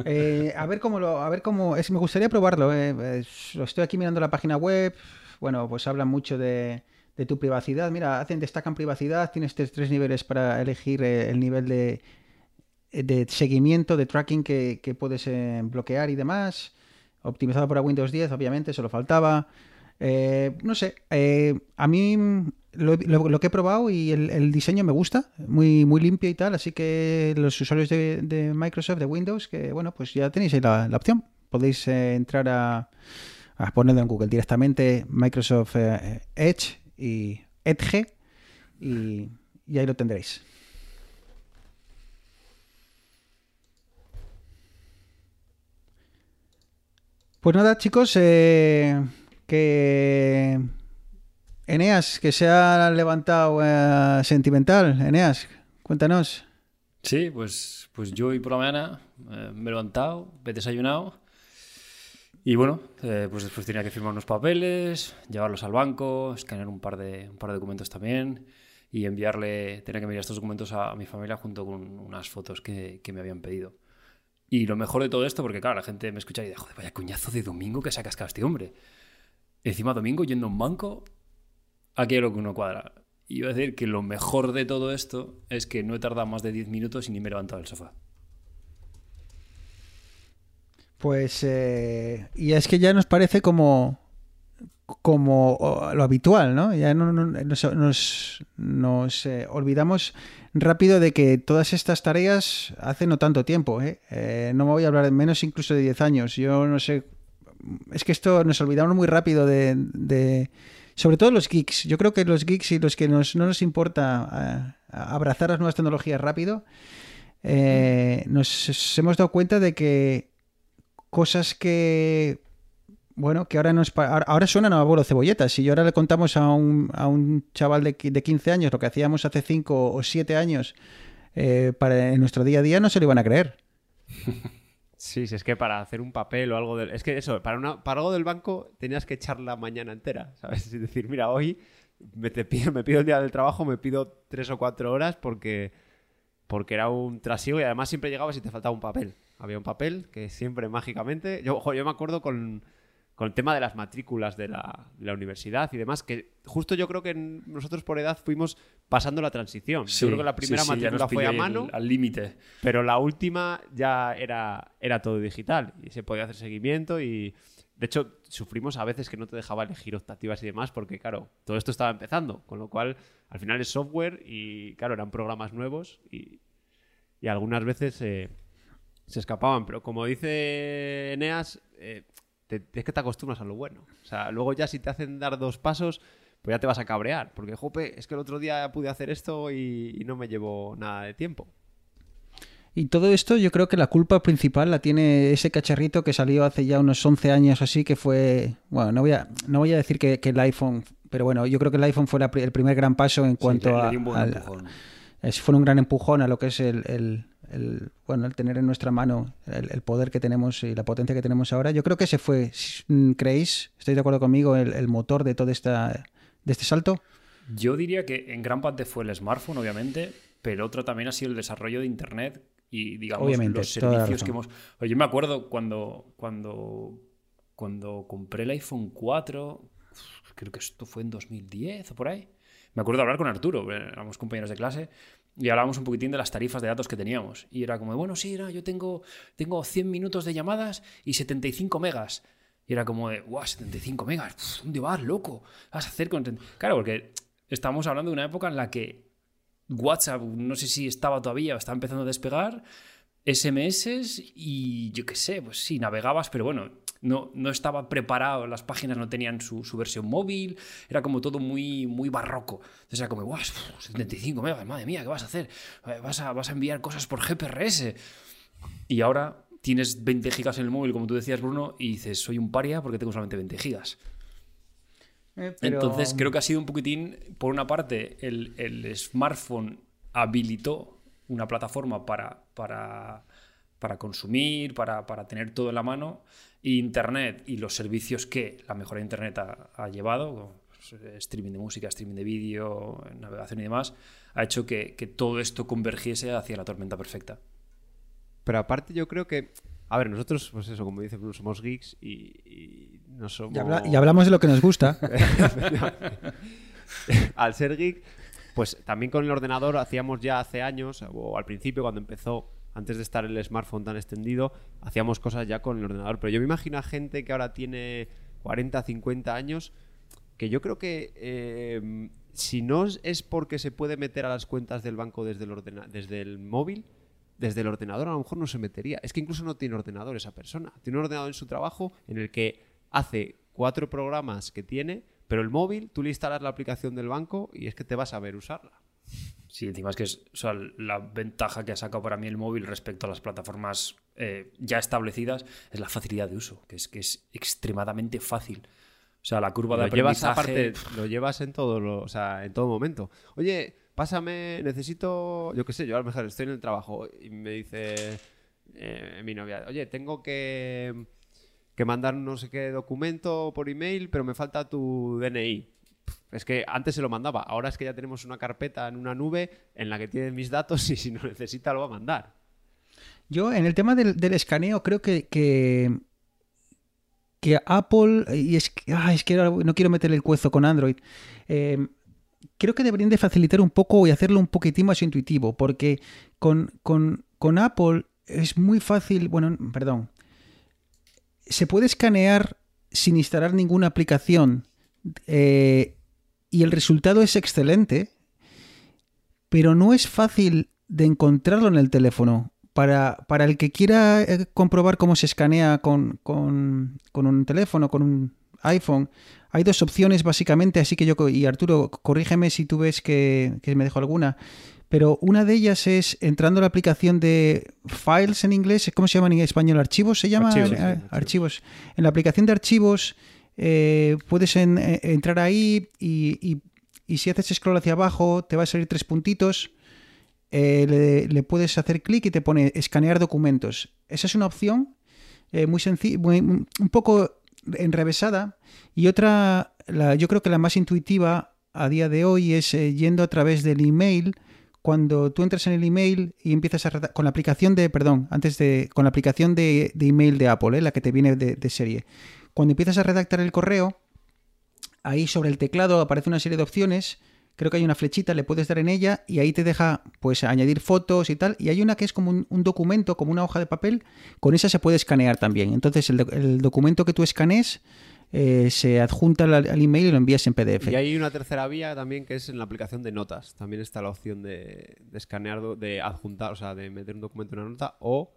A: Eh, a ver cómo lo, a ver cómo es, me gustaría probarlo. eh. Lo estoy aquí mirando la página web. Bueno, pues hablan mucho de, de tu privacidad. Mira, hacen destacan privacidad. Tienes tres, niveles para elegir eh, el nivel de, de seguimiento, de tracking que, que puedes eh, bloquear y demás. Optimizado para Windows 10, obviamente, solo faltaba. Eh, no sé, eh, a mí lo, que he probado y el, diseño me gusta, muy, muy limpio y tal, así que los usuarios de, Microsoft, de Windows, que bueno, pues ya tenéis ahí la, opción. Podéis eh, entrar a, ponerlo en Google directamente, Microsoft Edge y Edge, y, y ahí lo tendréis. Pues nada, chicos, que Eneas, que se ha levantado eh, sentimental. Eneas, cuéntanos.
C: Sí, pues, pues yo hoy por la mañana eh, me he levantado, me he desayunado y bueno, eh, pues después tenía que firmar unos papeles, llevarlos al banco, escanear un par de, un par de documentos también y enviarle, tenía que enviar estos documentos a, mi familia junto con unas fotos que, que me habían pedido. Y lo mejor de todo esto, porque claro, la gente me escucha y dice, joder, vaya coñazo de domingo que se ha cascado este hombre. Encima domingo yendo a un banco, aquí hay lo que uno cuadra. Y iba a decir que lo mejor de todo esto es que no he tardado más de 10 minutos y ni me he levantado del sofá.
A: Pues, eh, y es que ya nos parece como, como lo habitual, ¿no? Ya no, no- nos, nos- nos, eh, olvidamos rápido de que todas estas tareas hace no tanto tiempo, ¿eh? Eh, no me voy a hablar de menos incluso de 10 años. Yo no sé, es que esto nos olvidamos muy rápido de, sobre todo los geeks. Yo creo que los geeks y los que nos, no nos importa eh, abrazar las nuevas tecnologías rápido, eh, nos hemos dado cuenta de que cosas que bueno, que ahora nos ahora- suenan a abuelo cebolletas. Si ahora le contamos a un, a un chaval de, de 15 años lo que hacíamos hace 5 o 7 años eh, para en nuestro día a día, no se lo iban a creer. <laughs>
D: Sí, si es que para hacer un papel o algo del... Es que eso, para, una, para algo del banco tenías que echar la mañana entera, <laughs> ¿sabes? Es decir, mira, hoy me, te pido, me pido el día del trabajo, me pido tres o cuatro horas porque, porque era un trasiego y además siempre llegabas y te faltaba un papel. Había un papel que siempre mágicamente... Yo, yo me acuerdo con, con el tema de las matrículas de la, de la universidad y demás, que justo yo creo que nosotros por edad fuimos pasando la transición. yo creo que la primera
C: sí, sí,
D: matrícula fue a mano.
C: el- Al límite.
D: Pero la última ya era, era todo digital y se podía hacer seguimiento y, de hecho, sufrimos a veces que no te dejaba elegir optativas y demás, porque claro, todo esto estaba empezando, con lo cual al final es software y claro, eran programas nuevos y, y algunas veces eh, se escapaban, pero como dice Eneas, eh, te- es que te acostumbras a lo bueno. O sea, luego ya si te hacen dar dos pasos, pues ya te vas a cabrear, porque jope, es que el otro día pude hacer esto y, y no me llevo nada de tiempo.
A: Y todo esto yo creo que la culpa principal la tiene ese cacharrito que salió hace ya unos 11 años o así, que fue, bueno, no voy a, no voy a decir que, que el iPhone, pero bueno, yo creo que el iPhone fue la el primer gran paso en cuanto
C: le- le
A: a...
C: dio un buen
A: al-
C: empujón.
A: es- fue un gran empujón a lo que es el, el- el- bueno, el tener en nuestra mano el, el poder que tenemos y la potencia que tenemos ahora. Yo creo que ese fue, mm, ¿creéis? ¿Estáis de acuerdo conmigo? El, el motor de todo esta, de este salto.
C: Yo diría que en gran parte fue el smartphone, obviamente, pero otro también ha sido el desarrollo de Internet y, digamos,
A: Obviamente,
C: los servicios que hemos... Yo me acuerdo cuando, cuando, cuando compré el iPhone 4, creo que esto fue en 2010 o por ahí. Me acuerdo de hablar con Arturo, eh, éramos compañeros de clase, y hablábamos un poquitín de las tarifas de datos que teníamos. Y era como, bueno, sí, no, yo tengo, tengo 100 minutos de llamadas y 75 megas. Y era como guau, 75 megas, pf, ¿dónde vas, loco? ¿Qué vas a hacer con...? Claro, porque estamos hablando de una época en la que WhatsApp, no sé si estaba todavía estaba empezando a despegar, SMS y yo qué sé, pues sí, navegabas, pero bueno, no, no estaba preparado, las páginas no tenían su, su versión móvil, era como todo muy, muy barroco. Entonces era como, guau, 75 megas, madre mía, ¿qué vas a hacer? Eh, Vas a, vas a enviar cosas por GPRS. Y ahora tienes 20 gigas en el móvil, como tú decías, Bruno, y dices, soy un paria porque tengo solamente 20 gigas. Entonces creo que ha sido un poquitín, por una parte, el, el smartphone habilitó una plataforma para, para, para consumir, para, para tener todo en la mano, y Internet y los servicios que la mejora de Internet ha, ha llevado, pues, eh, streaming de música, streaming de vídeo, navegación y demás, ha hecho que, que todo esto convergiese hacia la tormenta perfecta.
D: Pero aparte yo creo que, a ver, nosotros, pues eso, como dice Bruno, somos geeks y, y no somos...
A: Y, habla- y hablamos de lo que nos gusta. <laughs> <laughs>
D: al ser geek, pues también con el ordenador hacíamos ya hace años, o al principio cuando empezó, antes de estar el smartphone tan extendido, hacíamos cosas ya con el ordenador. Pero yo me imagino a gente que ahora tiene 40, 50 años, que yo creo que eh, si no es porque se puede meter a las cuentas del banco desde el, ordena- desde el móvil, desde el ordenador a lo mejor no se metería. Es que incluso no tiene ordenador esa persona. Tiene un ordenador en su trabajo en el que hace cuatro programas que tiene, pero el móvil, tú le instalas la aplicación del banco y es que te vas a ver usarla.
C: Sí, encima es que es o sea, la ventaja que ha sacado para mí el móvil respecto a las plataformas eh, ya establecidas es la facilidad de uso, que es que es extremadamente fácil. O sea, la curva de
D: Lo llevas
C: aprendizaje...
D: aparte, lo llevas en todo, lo- o sea, en todo momento. Oye, pásame, necesito, yo qué sé, yo a lo mejor estoy en el trabajo y me dice eh, mi novia, oye, tengo que, que mandar no sé qué documento por email, pero me falta tu DNI. Es que antes se lo mandaba, ahora es que ya tenemos una carpeta en una nube en la que tiene mis datos <laughs> y si no necesita lo va a mandar.
A: Yo en el tema del, del escaneo creo que, que, Apple, y es ah, es que no quiero meterle el cuezo con Android, eh, creo que deberían de facilitar un poco y hacerlo un poquitín más intuitivo, porque con, con- con Apple es muy fácil, bueno, perdón, se puede escanear sin instalar ninguna aplicación eh, y el resultado es excelente, pero no es fácil de encontrarlo en el teléfono. Para, para el que quiera eh, comprobar cómo se escanea con, con- un teléfono, con un iPhone, hay dos opciones básicamente, así que yo, y Arturo, corrígeme si tú ves que, que me dejo alguna, pero una de ellas es entrando a la aplicación de Files en inglés, ¿cómo se llaman en español? ¿Archivos se llama?
D: Archivos, sí, archivos.
A: archivos. En la aplicación de archivos eh, puedes en- eh, entrar ahí y, y- y si haces scroll hacia abajo te va a salir tres puntitos. eh, le, le puedes hacer clic y te pone escanear documentos. Esa es una opción eh, muy sencilla, un poco enrevesada. Y otra, la- yo creo que la más intuitiva a día de hoy es eh, yendo a través del email. Cuando tú entras en el email y empiezas a reda- con la aplicación de, perdón, antes de, con la aplicación de, email de Apple, eh, la que te viene de, de serie. Cuando empiezas a redactar el correo, ahí sobre el teclado aparece una serie de opciones creo que hay una flechita, le puedes dar en ella y ahí te deja pues añadir fotos y tal. Y hay una que es como un, documento, como una hoja de papel, con esa se puede escanear también. Entonces el, el documento que tú escanees eh, se adjunta al, email y lo envías en PDF.
D: Y hay una tercera vía también que es en la aplicación de notas. También está la opción de, escanear, de adjuntar, o sea, de meter un documento en una nota o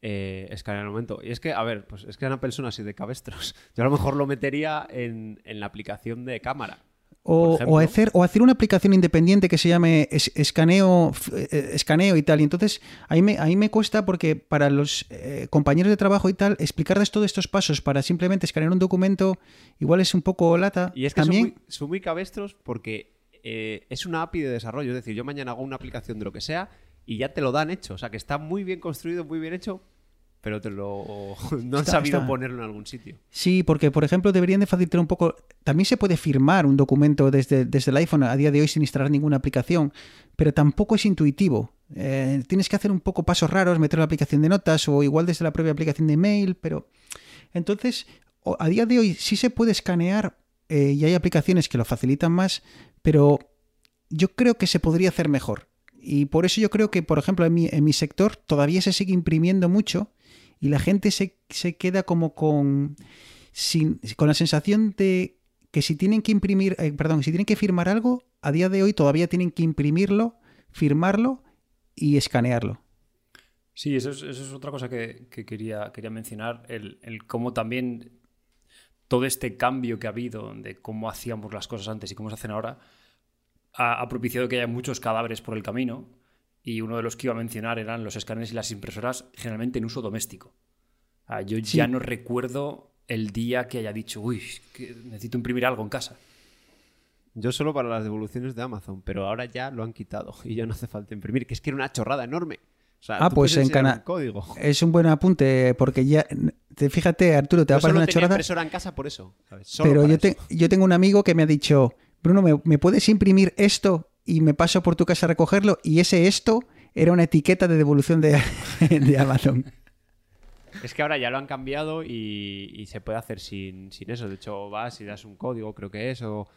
D: eh, escanear el momento. Y es que, a ver, pues es que una persona así de cabestros. <laughs> Yo a lo mejor lo metería en, en la aplicación de cámara.
A: O, hacer, o hacer una aplicación independiente que se llame escaneo, eh, escaneo y tal. Y entonces ahí me, ahí me cuesta porque para los eh, compañeros de trabajo y tal, explicarles todos estos pasos para simplemente escanear un documento igual es un poco lata.
D: Y es que También... son, muy, cabestros porque eh, es una API de desarrollo. Es decir, yo mañana hago una aplicación de lo que sea y ya te lo dan hecho. O sea, que está muy bien construido, muy bien hecho, pero te lo <laughs> no han sabido ponerlo en algún sitio.
A: Sí, porque por ejemplo deberían de facilitar un poco. También se puede firmar un documento desde, desde el iPhone a día de hoy sin instalar ninguna aplicación, pero tampoco es intuitivo. Eh, tienes que hacer un poco pasos raros, meter la aplicación de notas o igual desde la propia aplicación de email, pero entonces a día de hoy sí se puede escanear eh, y hay aplicaciones que lo facilitan más, pero yo creo que se podría hacer mejor. Y por eso yo creo que, por ejemplo, en mi, en mi sector todavía se sigue imprimiendo mucho y la gente se, queda como con, sin, con la sensación de que si tienen que imprimir, eh, perdón, si tienen que firmar algo, a día de hoy todavía tienen que imprimirlo, firmarlo y escanearlo.
C: Sí, eso es, eso es otra cosa que, quería, quería mencionar, el, cómo también todo este cambio que ha habido de cómo hacíamos las cosas antes y cómo se hacen ahora, ha propiciado que haya muchos cadáveres por el camino y uno de los que iba a mencionar eran los escáneres y las impresoras generalmente en uso doméstico. yo ya no recuerdo el día que haya dicho, uy, necesito imprimir algo en casa.
D: Yo solo para las devoluciones de Amazon, pero ahora ya lo han quitado y ya no hace falta imprimir, que es que era una chorrada enorme.
A: ah, pues en Canadá. Es un buen apunte porque ya. fíjate, Arturo, te va a parecer una chorrada.
D: impresora en casa por eso.
A: Pero yo, yo tengo un amigo que me ha dicho, Bruno, ¿me puedes imprimir esto y me paso por tu casa a recogerlo y ese esto era una etiqueta de devolución de, <laughs> Amazon.
D: Es que ahora ya lo han cambiado y, se puede hacer sin, eso. De hecho, vas y das un código, creo que es, o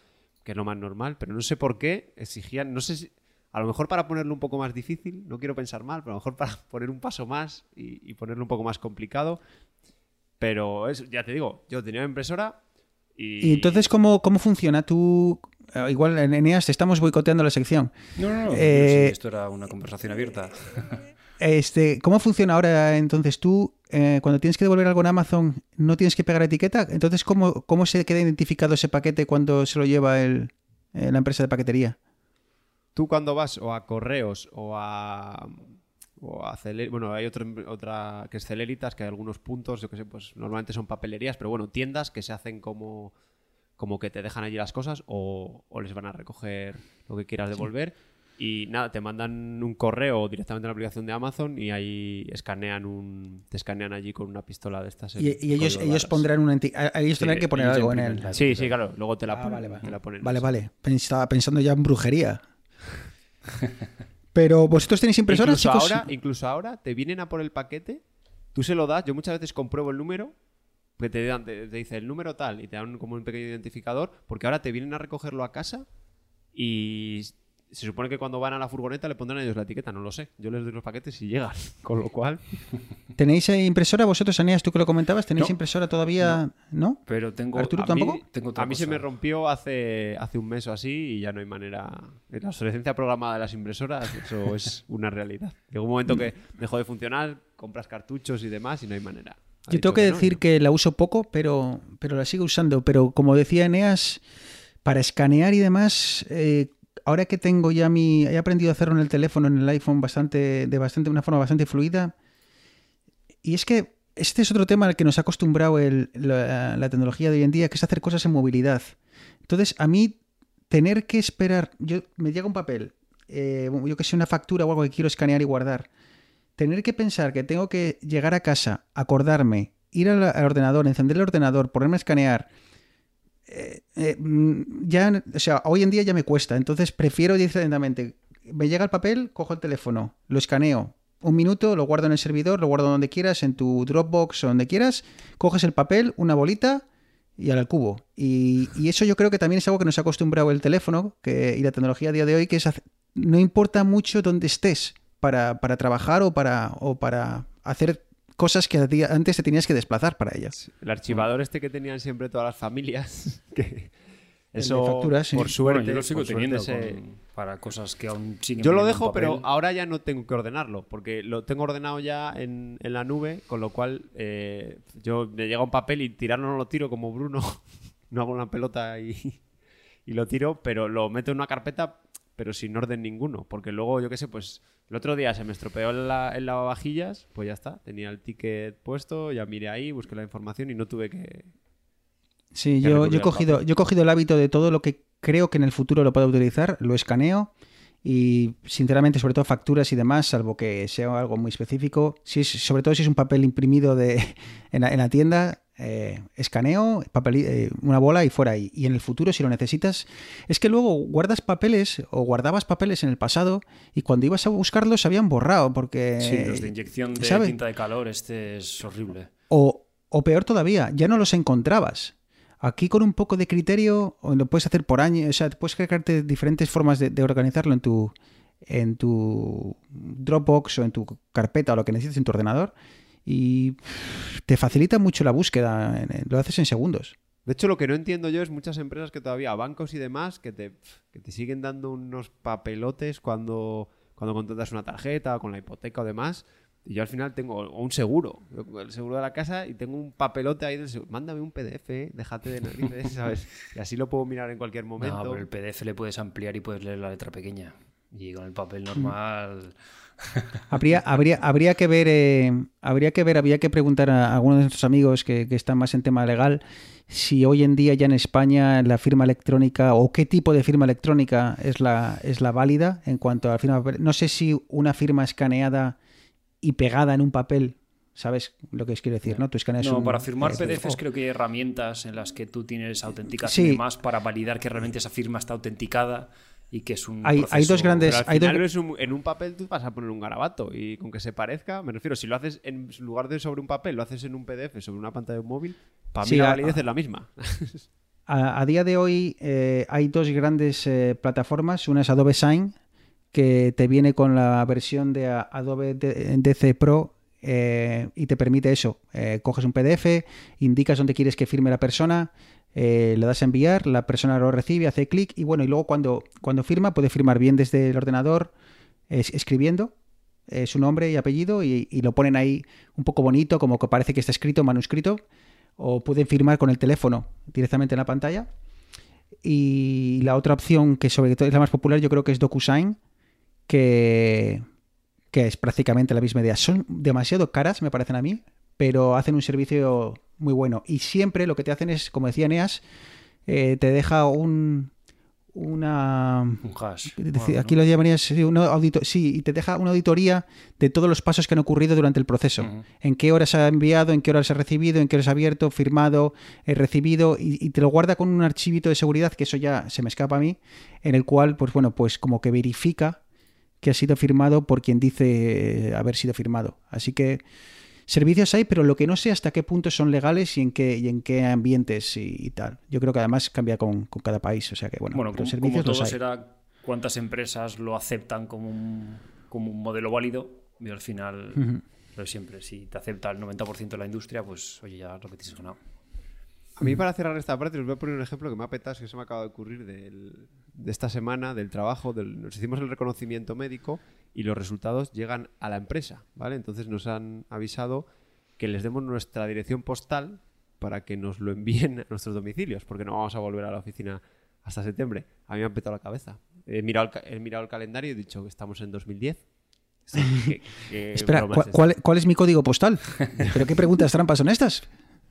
D: que es lo más normal. Pero no sé por qué exigían, no sé si, a lo mejor para ponerlo un poco más difícil, no quiero pensar mal, pero a lo mejor para <laughs> poner un paso más y, ponerlo un poco más complicado. Pero es, ya te digo, yo tenía una impresora y...
A: ¿Y entonces cómo, cómo funciona? ¿Tú igual en Eneas estamos boicoteando la sección.
C: No, no, no. Eh, esto era una conversación abierta. <laughs>
A: Este, ¿Cómo funciona ahora entonces tú, eh, cuando tienes que devolver algo en Amazon, no tienes que pegar etiqueta? Entonces, ¿cómo, cómo se queda identificado ese paquete cuando se lo lleva el, la empresa de paquetería?
D: Tú cuando vas o a correos o a... O a bueno, hay otra, otra que es Celeritas, que hay algunos puntos, yo que sé, pues normalmente son papelerías, pero bueno, tiendas que se hacen como como que te dejan allí las cosas o, les van a recoger lo que quieras devolver. Y nada, te mandan un correo directamente en la aplicación de Amazon y ahí escanean un, te escanean allí con una pistola de estas.
A: Y, ellos, ellos pondrán una ellos tendrán que poner algo en él.
D: Sí, sí, claro. Luego te la,
A: ah,
D: ponen,
A: vale, vale. Vale, Estaba pensando ya en brujería. Pero vosotros tenéis impresoras,
D: incluso Ahora, incluso ahora te vienen a por el paquete, tú se lo das, yo muchas veces compruebo el número que te, te, dice el número tal y te dan como un pequeño identificador, porque ahora te vienen a recogerlo a casa y se supone que cuando van a la furgoneta le pondrán a ellos la etiqueta, no lo sé. Yo les doy los paquetes y llegan, <laughs> con lo cual... <laughs>
A: ¿Tenéis impresora vosotros, Anías, tú que lo comentabas? ¿Tenéis impresora todavía? No.
C: Pero tengo...
A: ¿Arturo tampoco?
D: a mí se me rompió hace, hace un mes o así y ya no hay manera... La obsolescencia programada de las impresoras, eso <laughs> es una realidad. Llegó un momento que dejó de funcionar, compras cartuchos y demás y no hay manera.
A: Yo tengo que, decir que la uso poco, pero, pero la sigo usando. Pero como decía Eneas, para escanear y demás, eh, ahora que tengo ya mi. He aprendido a hacerlo en el teléfono, en el iPhone, bastante, de bastante, una forma bastante fluida. Y es que este es otro tema al que nos ha acostumbrado la, tecnología de hoy en día, que es hacer cosas en movilidad. Entonces, a mí, tener que esperar. Yo me llega un papel, eh, yo que sé, una factura o algo que quiero escanear y guardar tener que pensar que tengo que llegar a casa, acordarme, ir al, ordenador, encender el ordenador, ponerme a escanear, eh, eh, mm, ya, o sea, hoy en día ya me cuesta, entonces prefiero directamente, me llega el papel, cojo el teléfono, lo escaneo, un minuto, lo guardo en el servidor, lo guardo donde quieras, en tu Dropbox o donde quieras, coges el papel, una bolita y al cubo. Y, eso yo creo que también es algo que nos ha acostumbrado el teléfono que, y la tecnología a día de hoy, que es no importa mucho dónde estés para, para trabajar o para, o para hacer cosas que antes te tenías que desplazar para ellas.
D: El archivador este que tenían siempre todas las familias, <laughs> que eso,
C: por suerte, yo lo sigo teniendo para cosas que aún siguen.
D: Yo lo dejo, pero ahora ya no tengo que ordenarlo, porque lo tengo ordenado ya en, en la nube, con lo cual eh, yo me llega un papel y tirarlo no lo tiro como Bruno, <laughs> no hago una pelota y, y lo tiro, pero lo meto en una carpeta, pero sin orden ninguno, porque luego, yo qué sé, pues el otro día se me estropeó el, el lavavajillas, pues ya está, tenía el ticket puesto, ya miré ahí, busqué la información y no tuve que,
A: Sí, yo, yo, he cogido, yo he cogido el hábito de todo lo que creo que en el futuro lo puedo utilizar, lo escaneo y sinceramente sobre todo facturas y demás, salvo que sea algo muy específico, si es, sobre todo si es un papel imprimido de, <laughs> en, la, tienda, eh, escaneo, papel, eh, una bola y fuera ahí. Y en el futuro, si lo necesitas, es que luego guardas papeles o guardabas papeles en el pasado y cuando ibas a buscarlos se habían borrado porque...
C: Sí, los de inyección de tinta de calor, este es horrible.
A: O, o peor todavía, ya no los encontrabas. Aquí con un poco de criterio lo puedes hacer por año, o sea, puedes crearte diferentes formas de, organizarlo en tu, en tu Dropbox o en tu carpeta o lo que necesites en tu ordenador y te facilita mucho la búsqueda, lo haces en segundos.
D: De hecho, lo que no entiendo yo es muchas empresas que todavía, bancos y demás, que te, que te siguen dando unos papelotes cuando, cuando contratas una tarjeta o con la hipoteca o demás, y yo al final tengo un seguro, el seguro de la casa, y tengo un papelote ahí del seguro. Mándame un PDF, déjate de narices, ¿sabes? Y así lo puedo mirar en cualquier momento.
C: No, pero el PDF le puedes ampliar y puedes leer la letra pequeña. Y con el papel normal.
A: Habría, <laughs> habría, habría que ver, eh, habría que ver, habría que preguntar a algunos de nuestros amigos que, que, están más en tema legal si hoy en día ya en España la firma electrónica o qué tipo de firma electrónica es la, es la válida en cuanto a la firma. No sé si una firma escaneada y pegada en un papel. ¿Sabes lo que quiero decir? ¿no? Tú escaneas
C: no, para firmar eh, PDFs creo que hay herramientas en las que tú tienes autenticación y demás para validar que realmente esa firma está autenticada y que es un
A: hay, hay dos grandes
D: al
A: hay
D: dos... en un papel tú vas a poner un garabato y con que se parezca me refiero si lo haces en lugar de sobre un papel lo haces en un PDF sobre una pantalla de un móvil para mí la validez es la misma
A: a, día de hoy eh, hay dos grandes eh, plataformas una es Adobe Sign que te viene con la versión de Adobe DC Pro eh, y te permite eso. Coges un PDF, indicas dónde quieres que firme la persona, eh, le das a enviar, la persona lo recibe, hace clic y bueno, y luego cuando, cuando firma puede firmar bien desde el ordenador escribiendo su nombre y apellido y, lo ponen ahí un poco bonito, como que parece que está escrito, manuscrito, o pueden firmar con el teléfono directamente en la pantalla. Y la otra opción, que sobre todo es la más popular, yo creo que es DocuSign, que, es prácticamente la misma idea. Son demasiado caras, me parecen a mí, pero hacen un servicio muy bueno. Y siempre lo que te hacen es, como decía Neas, eh, te deja un, una
C: un hash.
A: Aquí lo llamarías sí, audito sí, y te deja una auditoría de todos los pasos que han ocurrido durante el proceso. En qué horas ha enviado, en qué horas ha recibido, en qué horas ha abierto, firmado, he recibido, y, y, te lo guarda con un archivito de seguridad, que eso ya se me escapa a mí, en el cual, pues bueno, pues como que verifica que ha sido firmado por quien dice haber sido firmado. Así que servicios hay, pero lo que no sé hasta qué punto son legales y en qué, y en qué ambientes y, tal. Yo creo que además cambia con, cada país. O sea que bueno,
C: bueno como, servicios todo será cuántas empresas lo aceptan como un, como un modelo válido y al final, pero siempre, si te acepta el 90% de la industria, pues oye, ya lo que tienes ganado.
D: A mí para cerrar esta parte os voy a poner un ejemplo que me ha petado, que se me acaba de ocurrir de esta semana, del trabajo, nos hicimos el reconocimiento médico y los resultados llegan a la empresa, ¿vale? Entonces nos han avisado que les demos nuestra dirección postal para que nos lo envíen a nuestros domicilios, porque no vamos a volver a la oficina hasta septiembre. A mí me ha petado la cabeza. He mirado el, mirado el calendario y he dicho que estamos en 2010. <laughs>
A: Espera, ¿cuál, ¿cuál, es mi código postal? <laughs> ¿Pero qué preguntas trampas son estas?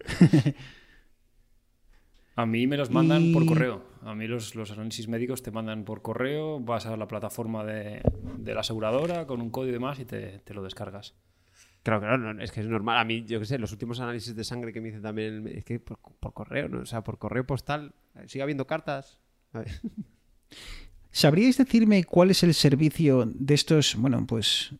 A: <laughs>
C: A mí me los mandan por correo. A mí los, los, análisis médicos te mandan por correo, vas a la plataforma de, la aseguradora con un código y demás y te, lo descargas.
D: Claro, claro, es que es normal. A mí, yo qué sé, los últimos análisis de sangre que me dicen también, es que por, correo, ¿no? O sea, por correo postal, sigue habiendo cartas. <laughs>
A: ¿Sabríais decirme cuál es el servicio de estos, bueno, pues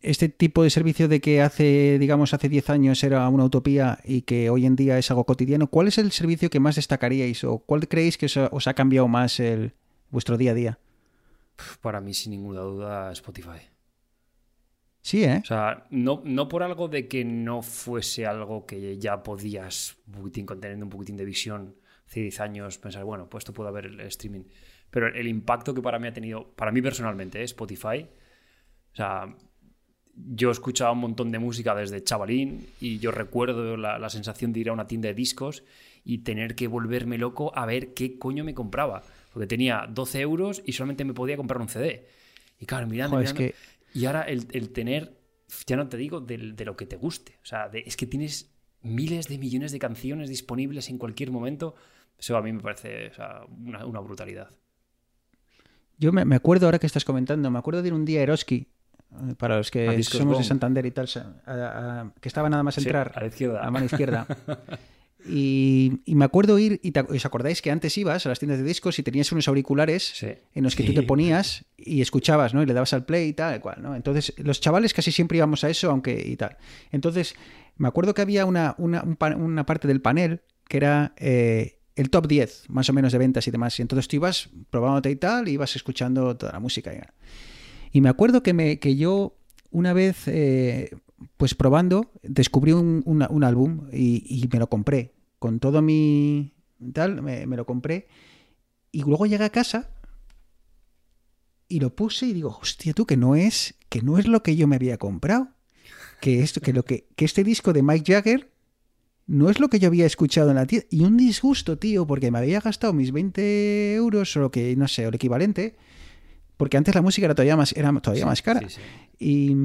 A: este tipo de servicio de que hace, digamos, hace 10 años era una utopía y que hoy en día es algo cotidiano, ¿cuál es el servicio que más destacaríais o cuál creéis que os ha, cambiado más el, vuestro día a día?
C: Para mí, sin ninguna duda, Spotify.
A: Sí, ¿eh?
C: O sea, no, no por algo de que no fuese algo que ya podías, un poquitín, conteniendo un poquitín de visión, hace 10 años, pensar, bueno, pues esto puede haber el streaming. Pero el impacto que para mí ha tenido, para mí personalmente, ¿eh? Spotify, o sea, yo escuchaba un montón de música desde chavalín y yo recuerdo la, la, sensación de ir a una tienda de discos y tener que volverme loco a ver qué coño me compraba. Porque tenía 12 euros y solamente me podía comprar un CD. Y claro, mirando, mirando que... Y ahora el, el, tener, ya no te digo de, de lo que te guste. O sea, es que tienes miles de millones de canciones disponibles en cualquier momento. Eso a mí me parece o sea, una, una, brutalidad.
A: Yo me, me, acuerdo ahora que estás comentando, me acuerdo de ir un día a Eroski para los que somos de Santander y tal, que estaba nada más entrar
C: a, la izquierda.
A: a mano izquierda. <laughs> Y, me acuerdo ir, y os acordáis que antes ibas a las tiendas de discos y tenías unos auriculares en los que tú te ponías y escuchabas, ¿no? Y le dabas al play y tal, cual, ¿no? Entonces, los chavales casi siempre íbamos a eso, aunque y tal. Entonces, me acuerdo que había una, una, una parte del panel que era eh, el top 10, más o menos, de ventas y demás. Y entonces tú ibas probándote y tal, y ibas escuchando toda la música. Y me acuerdo que, me, que yo una vez, eh, pues probando, descubrí un, un álbum y, y, me lo compré. Con todo mi tal, me, me, lo compré. Y luego llegué a casa y lo puse y digo, hostia, tú, que no es, que no es lo que yo me había comprado. Que, esto, que, lo que, que este disco de Mike Jagger no es lo que yo había escuchado en la tienda. Y un disgusto, tío, porque me había gastado mis 20 euros o lo que, no sé, o el equivalente porque antes la música era todavía más, era todavía más cara. Y,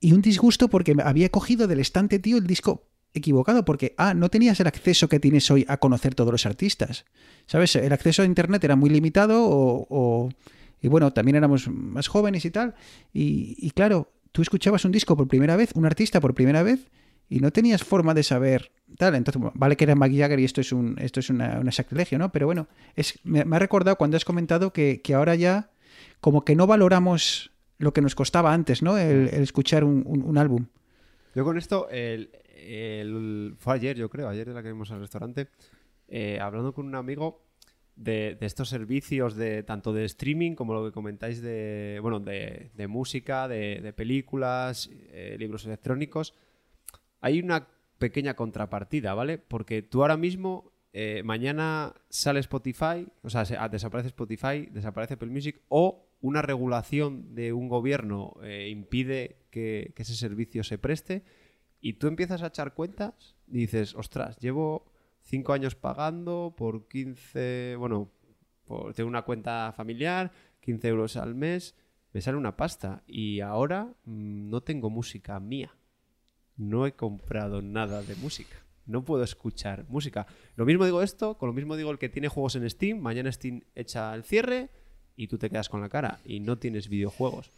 A: y, un disgusto porque había cogido del estante, tío, el disco equivocado, porque, ah, no tenías el acceso que tienes hoy a conocer todos los artistas. ¿Sabes? El acceso a Internet era muy limitado o... y bueno, también éramos más jóvenes y tal. Y, y claro, tú escuchabas un disco por primera vez, un artista por primera vez, y no tenías forma de saber tal. Entonces, vale que era Mick Jagger y esto es un, esto es una, sacrilegio, ¿no? Pero bueno, es, me, me, ha recordado cuando has comentado que, que ahora ya como que no valoramos lo que nos costaba antes, ¿no? El, escuchar un, álbum.
D: Yo con esto, el, fue ayer, yo creo, ayer de la que vimos al restaurante, eh, hablando con un amigo de, estos servicios de tanto de streaming como lo que comentáis de, bueno, de, música, de, películas, eh, libros electrónicos. Hay una pequeña contrapartida, ¿vale? Porque tú ahora mismo eh, mañana sale Spotify, o sea, ah, desaparece Spotify, desaparece Apple Music o una regulación de un gobierno eh, impide que, ese servicio se preste y tú empiezas a echar cuentas y dices, ostras, llevo cinco años pagando por 15, bueno, por, tengo una cuenta familiar, 15 euros al mes, me sale una pasta y ahora mm, no tengo música mía. No he comprado nada de música. No puedo escuchar música. Lo mismo digo esto, con lo mismo digo el que tiene juegos en Steam. Mañana Steam echa el cierre y tú te quedas con la cara y no tienes videojuegos.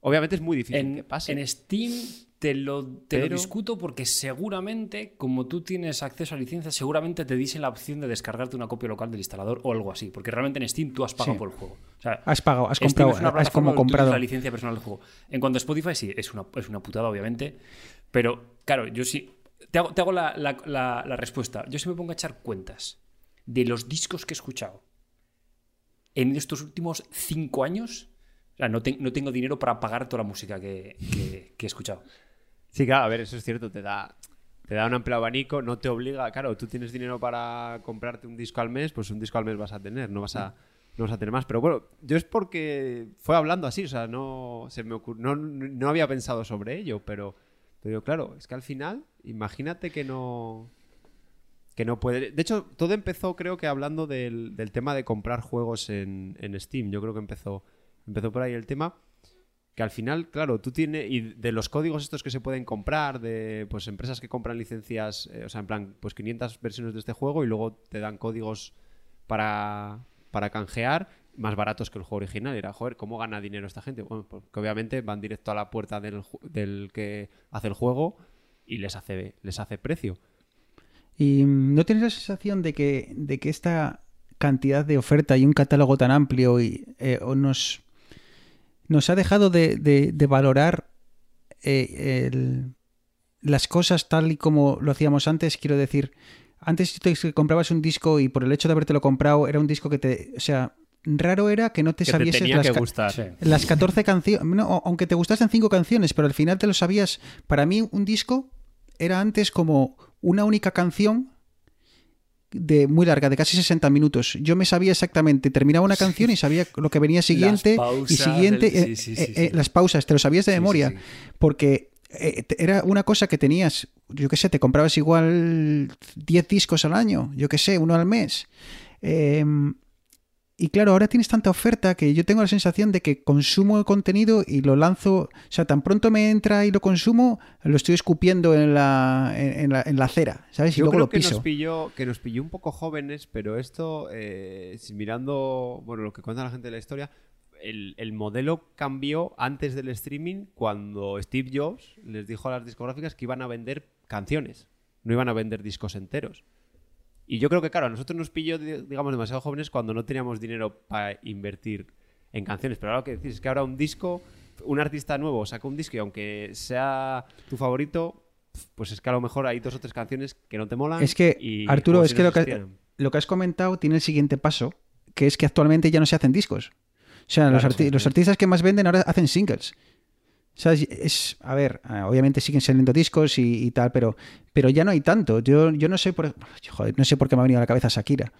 D: Obviamente es muy difícil
C: en,
D: que pase.
C: En Steam te lo, te lo discuto porque seguramente, como tú tienes acceso a licencias, seguramente te dicen la opción de descargarte una copia local del instalador o algo así. Porque realmente en Steam tú has pagado por el juego.
A: has pagado, has comprado, es has como comprado.
C: la licencia personal del juego. En cuanto a Spotify, sí, es una, es una putada, obviamente. Pero, claro, yo sí. Te hago, te hago la, la, la respuesta. Yo sí me pongo a echar cuentas de los discos que he escuchado en estos últimos cinco años, no, tengo dinero para pagar toda la música que, he escuchado.
D: Sí, claro, a ver, eso es cierto, te da, te da un amplio abanico, no te obliga, claro, tú tienes dinero para comprarte un disco al mes, pues un disco al mes vas a tener, no vas a, no vas a tener más. Pero bueno, yo es porque fue hablando así, o sea, no, se me no, no había pensado sobre ello, pero, pero claro, es que al final, imagínate que no, que no puede. De hecho, todo empezó, creo que hablando del, tema de comprar juegos en, Steam. Yo creo que empezó, empezó por ahí el tema. Que al final, claro, tú tienes. Y de los códigos estos que se pueden comprar, de pues empresas que compran licencias, eh, o sea, en plan, pues 500 versiones de este juego y luego te dan códigos para, para canjear más baratos que el juego original. Era, joder, ¿cómo gana dinero esta gente? Bueno, porque pues obviamente van directo a la puerta del, del que hace el juego y les hace, les hace precio.
A: ¿Y no tienes la sensación de que, de que esta cantidad de oferta y un catálogo tan amplio y, eh, nos, nos ha dejado de, valorar eh, el- las cosas tal y como lo hacíamos antes, quiero decir, antes tú te comprabas un disco y por el hecho de habértelo comprado era un disco que te, o sea, raro era que no te
D: Que te
A: sabieses
D: tenía
A: las
D: que gustar.
C: Sí.
A: las 14 canciones, no, aunque te gustasen cinco canciones, pero al final te lo sabías. Para mí un disco era antes como una única canción de muy larga, de casi 60 minutos. Yo me sabía exactamente, terminaba una canción y sabía lo que venía siguiente y siguiente, eh,
C: sí, sí,
A: eh, eh, las pausas, te lo sabías de memoria, porque eh, era una cosa que tenías, yo qué sé, te comprabas igual 10 discos al año, yo qué sé, uno al mes. Em, y claro, ahora tienes tanta oferta que yo tengo la sensación de que consumo el contenido y lo lanzo, o sea, tan pronto me entra y lo consumo, lo estoy escupiendo en la, en, en la, en la acera, ¿sabes? Y
D: Yo
A: luego
D: creo
A: lo
D: que
A: piso.
D: nos, pilló, que nos pilló un poco jóvenes, pero esto, eh, mirando bueno, lo que cuenta la gente de la historia, el, el modelo cambió antes del streaming cuando Steve Jobs les dijo a las discográficas que iban a vender canciones, no iban a vender discos enteros. Y yo creo que, claro, a nosotros nos pilló, di- digamos, demasiado jóvenes cuando no teníamos dinero para invertir en canciones. Pero ahora lo que decís es que ahora un disco, un artista nuevo saca un disco y aunque sea tu favorito, pues es que a lo mejor hay dos o tres canciones que no te molan.
A: Es que,
D: y-
A: Arturo, es
D: si
A: que
D: no
A: lo que, lo que has comentado tiene el siguiente paso, que es que actualmente ya no se hacen discos. O sea, los,
C: Claro,
A: arti-
C: sí,
A: los artistas que más venden ahora hacen singles. O sea, es- a ver, eh, obviamente siguen saliendo discos y, y tal, pero, pero ya no hay tanto. Yo, yo no sé por, joder, no sé por qué me ha venido a la cabeza Shakira.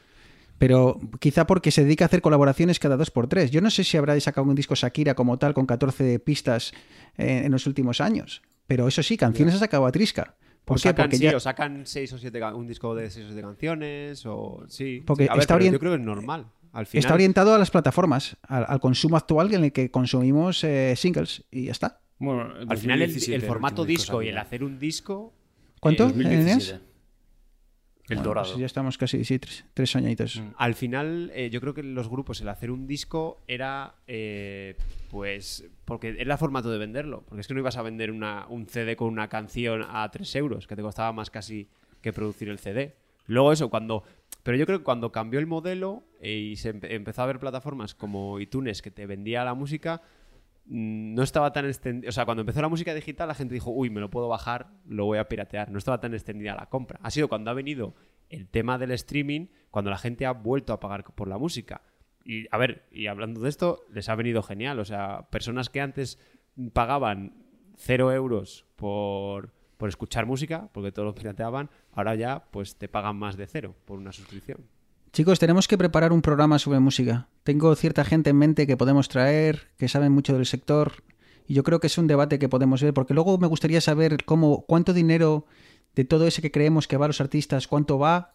A: Pero quizá porque se dedica a hacer colaboraciones cada dos por tres. Yo no sé si habrá sacado un disco Shakira como tal con 14 pistas eh, en los últimos años. Pero eso sí, canciones ha sacado a Trisca. ¿Por
D: O
A: qué?
D: sacan,
A: Porque
D: sí,
A: ya,
D: o sacan seis o siete, un disco de seis o siete canciones, o sí.
A: Porque
D: sí. A ver,
A: está orient-
D: yo creo que es normal. Al final,
A: Está orientado a las plataformas, al, al consumo actual en el que consumimos eh, singles y ya está.
C: Bueno,
D: al final el,
C: 2017,
D: el formato disco y el hacer un disco
A: ¿Cuánto?
C: Eh,
A: Eneas?
C: 2017. El
A: Bueno,
C: dorado.
A: pues ya estamos casi, sí, tres, tres añitos.
C: Mm.
D: Al final, eh, yo creo que los grupos, el hacer un disco era, eh, pues, porque era formato de venderlo. Porque es que no ibas a vender una- un CD con una canción a 3 euros, que te costaba más casi que producir el CD. Luego eso, cuando... Pero yo creo que cuando cambió el modelo eh, y se empe- empezó a ver plataformas como iTunes que te vendía la música, no estaba tan extendida. O sea, cuando empezó la música digital, la gente dijo, uy, me lo puedo bajar, lo voy a piratear. No estaba tan extendida la compra. Ha sido cuando ha venido el tema del streaming, cuando la gente ha vuelto a pagar por la música. Y a ver, y hablando de esto, les ha venido genial. O sea, personas que antes pagaban cero euros por, por escuchar música, porque todos lo pirateaban, ahora ya pues te pagan más de cero por una suscripción.
A: Chicos, tenemos que preparar un programa sobre música. Tengo cierta gente en mente que podemos traer, que saben mucho del sector, y yo creo que es un debate que podemos ver, porque luego me gustaría saber cómo, cuánto dinero de todo ese que creemos que va a los artistas, cuánto va,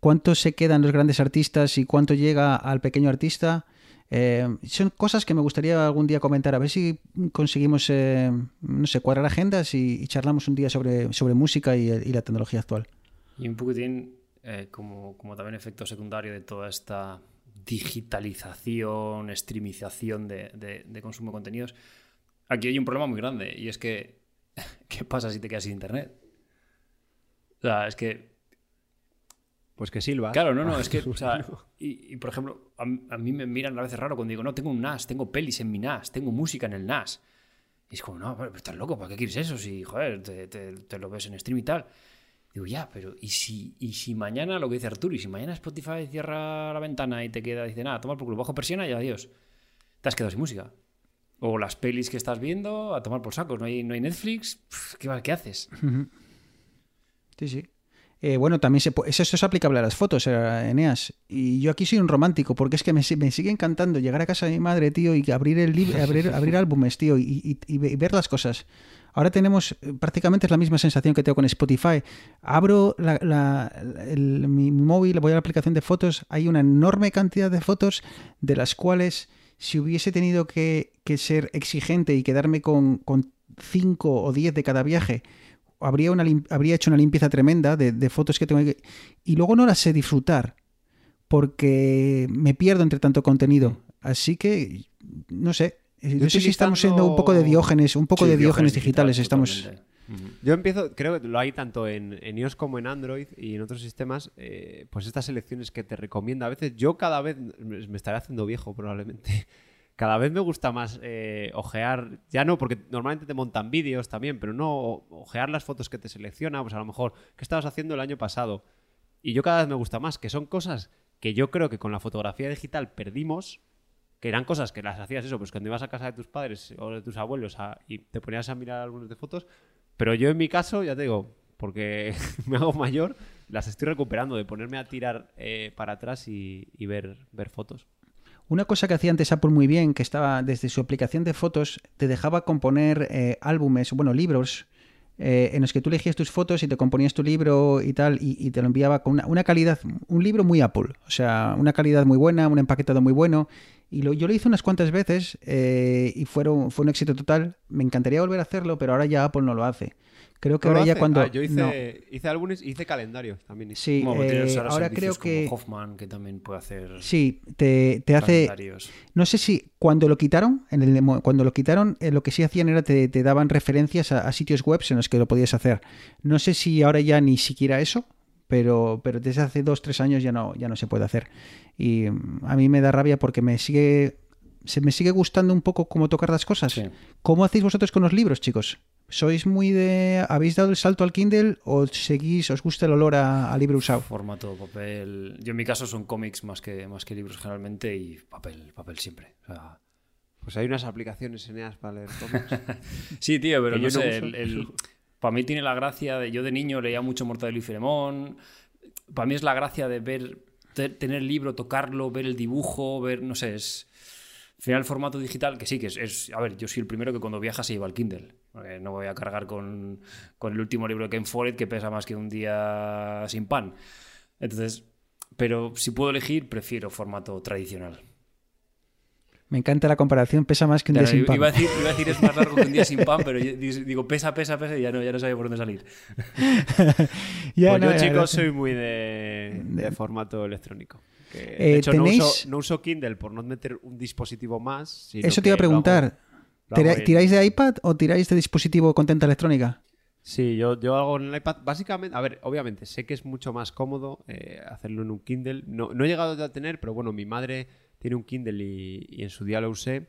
A: cuánto se quedan los grandes artistas y cuánto llega al pequeño artista. Eh, son cosas que me gustaría algún día comentar, a ver si conseguimos, eh, no sé, cuadrar agendas y, charlamos un día sobre, sobre música y, y la tecnología actual.
C: Y un poquitín eh, como, como también efecto secundario de toda esta digitalización, streamización de, de- de consumo de contenidos, aquí hay un problema muy grande y es que, <laughs> ¿qué pasa si te quedas sin internet? O sea, es que
D: Pues que silbas.
C: Claro, no, no, <laughs> es que, o sea, y, y, por ejemplo, a, a mí me miran a veces raro cuando digo, no, tengo un NAS, tengo pelis en mi NAS, tengo música en el NAS. Y es como, no, pero estás loco, ¿para qué quieres eso? Si, joder, te, te- te lo ves en stream y tal. Digo, ya, pero ¿y si, ¿y si mañana, lo que dice Arturo, y si mañana Spotify cierra la ventana y te queda, dice, nada, toma por culo, bajo persiana y adiós? Te has quedado sin música. O las pelis que estás viendo, a tomar por sacos, no hay, no hay Netflix, ¿qué, ¿qué haces?
A: Sí, sí. Eh, bueno, también se eso, eso es aplicable a las fotos, eh, Eneas. Y yo aquí soy un romántico, porque es que me, si- me sigue encantando llegar a casa de mi madre, tío, y abrir el abrir, abrir <laughs> álbumes, tío, y, y ver las cosas. Ahora tenemos eh, prácticamente es la misma sensación que tengo con Spotify. Abro la- la- el- mi, móvil, voy a la aplicación de fotos, hay una enorme cantidad de fotos de las cuales si hubiese tenido que, que ser exigente y quedarme con, con 5 o 10 de cada viaje, habría, una, habría hecho una limpieza tremenda de, de fotos que tengo que... Y luego no las sé disfrutar porque me pierdo entre tanto contenido. Así que, no sé. No sé si estamos siendo un poco de diógenes, un poco
C: Sí,
A: de diógenes
C: digital,
A: digitales. Estamos...
D: Yo empiezo, creo que lo hay tanto en, en iOS como en Android y en otros sistemas, eh, pues estas selecciones que te recomienda. A veces yo cada vez me me estaré haciendo viejo probablemente. <laughs> cada vez me gusta más eh, ojear, ya no, porque normalmente te montan vídeos también, pero no ojear las fotos que te selecciona, pues a lo mejor, ¿qué estabas haciendo el año pasado? Y yo cada vez me gusta más, que son cosas que yo creo que con la fotografía digital perdimos, que eran cosas que las hacías eso, pues cuando ibas a casa de tus padres o de tus abuelos y te ponías a mirar algunas de fotos, pero yo en mi caso, ya te digo, porque <laughs> me hago mayor, las estoy recuperando de ponerme a tirar eh, para atrás y, ver, ver fotos.
A: Una cosa que hacía antes Apple muy bien, que estaba desde su aplicación de fotos, te dejaba componer eh, álbumes, bueno, libros, eh, en los que tú elegías tus fotos y te componías tu libro y tal, y, te lo enviaba con una, calidad, un libro muy Apple, o sea, una calidad muy buena, un empaquetado muy bueno. Y lo, yo lo hice unas cuantas veces eh, y fueron, fue un éxito total. Me encantaría volver a hacerlo, pero ahora ya Apple no lo hace. Creo que ahora ya cuando.
D: Ah, yo hice, hice álbumes y hice calendarios también.
A: Sí, eh, ahora creo que.
C: Hoffman, que también puede hacer.
A: Sí, te, te hace. No sé si cuando lo quitaron, en el, cuando lo quitaron, eh, lo que sí hacían era te, te daban referencias a, sitios web en los que lo podías hacer. No sé si ahora ya ni siquiera eso, pero, pero desde hace dos, tres años ya no, ya no se puede hacer. Y mm, a mí me da rabia porque me sigue. Se me sigue gustando un poco cómo tocar las cosas. ¿Cómo hacéis vosotros con los libros, chicos? ¿Sois muy de. ¿Habéis dado el salto al Kindle o seguís, os gusta el olor a, libro usado?
C: Formato, papel. Yo en mi caso son cómics más que, más que libros generalmente y papel, papel siempre.
D: Pues hay unas aplicaciones eneas para leer cómics. <laughs>
C: sí, tío, pero yo no sé. para mí tiene la gracia de. Yo de niño leía mucho Mortadelo y Filemón. Para mí es la gracia de ver. tener el libro, tocarlo, ver el dibujo, ver. No sé, es al final, el formato digital, que sí, que es, A ver, yo soy el primero que cuando viaja se lleva el Kindle. no voy a cargar con, el último libro de Ken Follett que pesa más que un día sin pan. Entonces, pero si puedo elegir, prefiero formato tradicional.
A: Me encanta la comparación, pesa más que un día sin pan.
C: Iba a, decir, es más largo que un día sin pan, pero digo pesa, pesa, pesa y ya no, ya no sabía por dónde salir. <laughs>
D: ya pues yo, chicos, soy muy de formato electrónico. De eh, hecho, no, uso, Kindle por no meter un dispositivo más.
A: Eso te iba a preguntar. ¿Tiráis de iPad o tiráis de dispositivo con tinta electrónica?
D: Sí, yo, yo hago en el iPad. Básicamente, a ver, obviamente, sé que es mucho más cómodo eh, hacerlo en un Kindle. No, no, he llegado a tener, pero bueno, mi madre tiene un Kindle y en su día lo usé.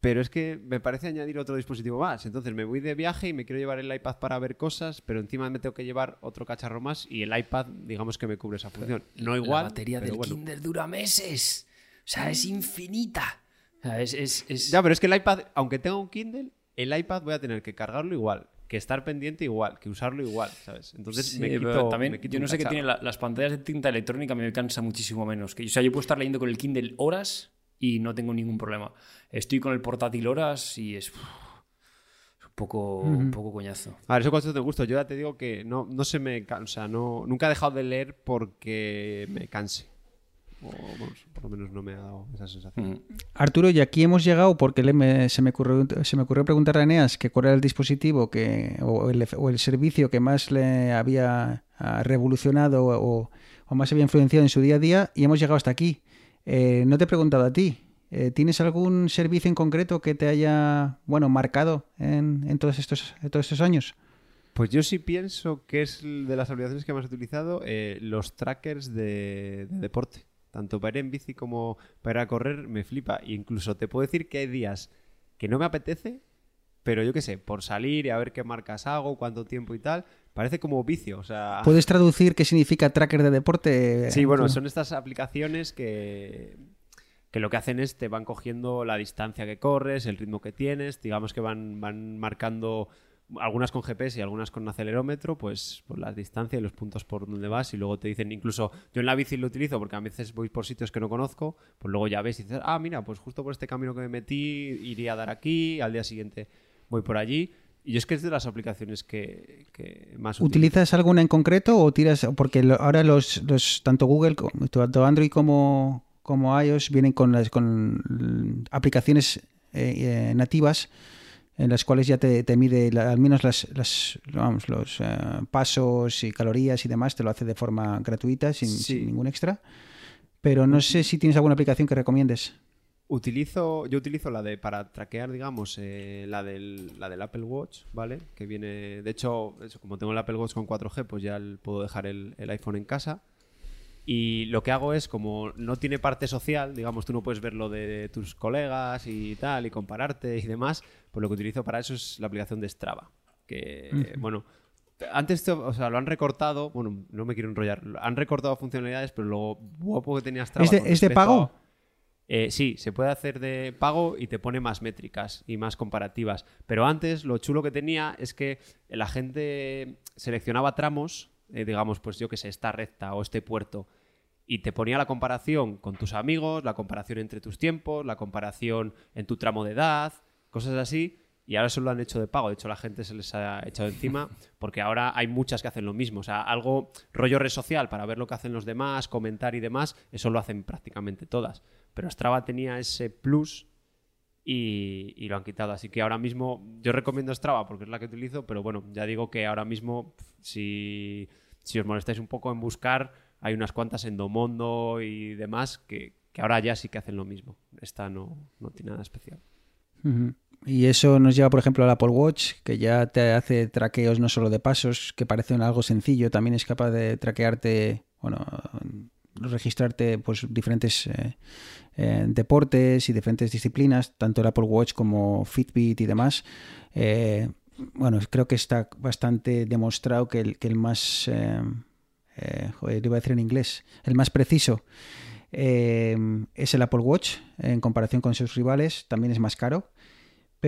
D: Pero es que me parece añadir otro dispositivo más. Entonces me voy de viaje y me quiero llevar el iPad para ver cosas, pero encima me tengo que llevar otro cacharro más y el iPad, digamos que me cubre esa función. No igual.
C: La batería del Kindle dura meses. O sea, es infinita. O sea, es,
D: Ya, pero es que el iPad, aunque tenga un Kindle, el iPad voy a tener que cargarlo igual, que estar pendiente igual, que usarlo igual, ¿sabes? Entonces me quito,
C: también, Yo no sé qué tiene las pantallas de tinta electrónica, me cansa muchísimo menos. Que, o sea, yo puedo estar leyendo con el Kindle horas y no tengo ningún problema. Estoy con el portátil horas y es un poco, un poco coñazo.
D: A ver, eso cuánto te gusta. Yo ya te digo que no, no se me cansa. No, nunca he dejado de leer porque me canse. O, por lo menos no me ha dado esa sensación.
A: Arturo, y aquí hemos llegado porque se, me ocurrió, se me ocurrió preguntar a Eneas que cuál era el dispositivo que, o, el, servicio que más le había ah, revolucionado o, o, más había influenciado en su día a día y hemos llegado hasta aquí. Eh, no te he preguntado a ti. Eh, ¿Tienes algún servicio en concreto que te haya, bueno, marcado en, todos, estos, años?
D: Pues yo sí pienso que es de las aplicaciones que más he utilizado eh, los trackers de, deporte. Tanto para ir en bici como para ir a correr me flipa. E incluso te puedo decir que hay días que no me apetece, pero yo qué sé, por salir y a ver qué marcas hago, cuánto tiempo y tal, parece como vicio. O sea...
A: ¿Puedes traducir qué significa tracker de deporte?
D: Sí, bueno, son estas aplicaciones que, que lo que hacen es te van cogiendo la distancia que corres, el ritmo que tienes, digamos que van, van marcando algunas con GPS y algunas con acelerómetro, pues por la distancia y los puntos por donde vas y luego te dicen, incluso yo en la bici lo utilizo porque a veces voy por sitios que no conozco, pues luego ya ves y dices, ah, mira, pues justo por este camino que me metí iría a dar aquí, al día siguiente voy por allí y es que es de las aplicaciones que, más
A: ¿Utilizas alguna en concreto o tiras? Porque ahora los, tanto Google, tanto Android como, como iOS vienen con, las, con aplicaciones eh, eh, nativas en las cuales ya te, mide al menos las, vamos, los eh, pasos y calorías y demás, te lo hace de forma gratuita, sin ningún extra. Pero no sé si tienes alguna aplicación que recomiendes.
D: Utilizo, yo utilizo la de para traquear, digamos, eh, la, del, la del Apple Watch, ¿vale? Que viene, de hecho, como tengo el Apple Watch con 4G, pues ya puedo dejar el, iPhone en casa. Y lo que hago es, como no tiene parte social, digamos, tú no puedes ver lo de tus colegas y tal, y compararte y demás, pues lo que utilizo para eso es la aplicación de Strava. Que, bueno, antes o sea, lo han recortado, bueno, no me quiero enrollar, han recortado funcionalidades, pero lo guapo que tenía Strava.
A: ¿Es de, ¿es de pago?
D: Eh, sí, se puede hacer de pago y te pone más métricas y más comparativas. Pero antes lo chulo que tenía es que la gente seleccionaba tramos, eh, digamos, pues yo que sé, esta recta o este puerto, y te ponía la comparación con tus amigos, la comparación entre tus tiempos, la comparación en tu tramo de edad, cosas así. Y ahora eso lo han hecho de pago. De hecho, la gente se les ha echado encima <laughs> porque ahora hay muchas que hacen lo mismo. O sea, algo rollo red social para ver lo que hacen los demás, comentar y demás, eso lo hacen prácticamente todas. Pero Strava tenía ese plus y, y lo han quitado. Así que ahora mismo yo recomiendo Strava porque es la que utilizo, pero bueno, ya digo que ahora mismo si, si os molestáis un poco en buscar, hay unas cuantas en Domondo y demás que, que ahora ya sí que hacen lo mismo. Esta no, no tiene nada especial.
A: Y eso nos lleva, por ejemplo, al Apple Watch, que ya te hace traqueos no solo de pasos, que parecen algo sencillo, también es capaz de traquearte, bueno, registrarte pues diferentes eh, eh, deportes y diferentes disciplinas, tanto el Apple Watch como Fitbit y demás. Eh, bueno, creo que está bastante demostrado que el, que el más, eh, eh, joder, iba a decir en inglés, el más preciso es el Apple Watch en comparación con sus rivales, también es más caro.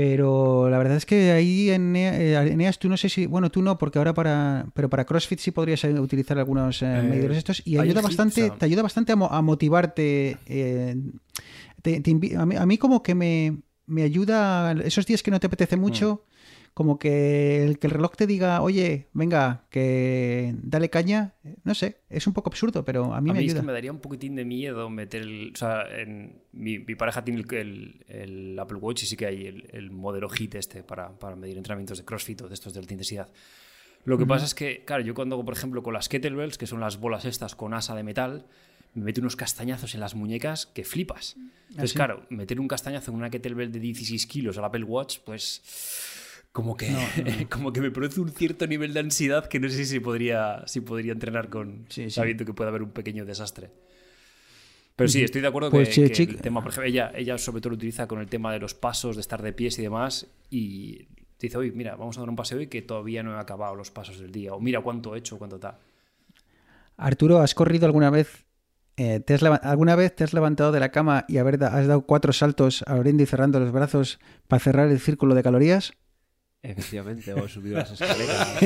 A: Pero la verdad es que ahí en eh, Eneas tú no sé si, bueno, tú no, porque ahora para, pero para CrossFit sí podrías eh, utilizar algunos eh,
C: Eh,
A: medidores estos y ayuda bastante, te ayuda bastante a, mo- a motivarte. eh, te- te invi- a, mí, a mí como que me, me ayuda esos días que no te apetece mucho,
C: Mm.
A: Como que el, que el reloj te diga, oye, venga, que dale caña, no sé, es un poco absurdo, pero a mí
C: a
A: me
C: mí es
A: ayuda.
C: que me daría un poquitín de miedo meter el. O sea, en, mi, mi pareja tiene el, el- Apple Watch y sí que hay el, el modelo HIT este para, para medir entrenamientos de CrossFit o de estos de alta intensidad. Lo que pasa es que, claro, yo cuando hago, por ejemplo, con las kettlebells, que son las bolas estas con asa de metal, me meto unos castañazos en las muñecas que flipas. Entonces,
A: sí?
C: claro, meter un castañazo en una kettlebell de 16 kilos al Apple Watch, pues como que, <laughs> como que me produce un cierto nivel de ansiedad que no sé si podría, si podría entrenar con
A: Sí, sí.
C: sabiendo que puede haber un pequeño desastre. Pero sí, estoy de acuerdo
A: Pues,
C: que, el tema, por ejemplo, ella, ella sobre todo lo utiliza con el tema de los pasos, de estar de pies y demás, y dice, oye, mira, vamos a dar un paseo y que todavía no he acabado los pasos del día, o mira cuánto he hecho, cuánto tal.
A: Arturo, ¿has corrido alguna vez? eh, ¿te has ¿Alguna vez te has levantado de la cama y haber has dado cuatro saltos abriendo y cerrando los brazos para cerrar el círculo de calorías?
D: Efectivamente, o he subido las <laughs> escaleras.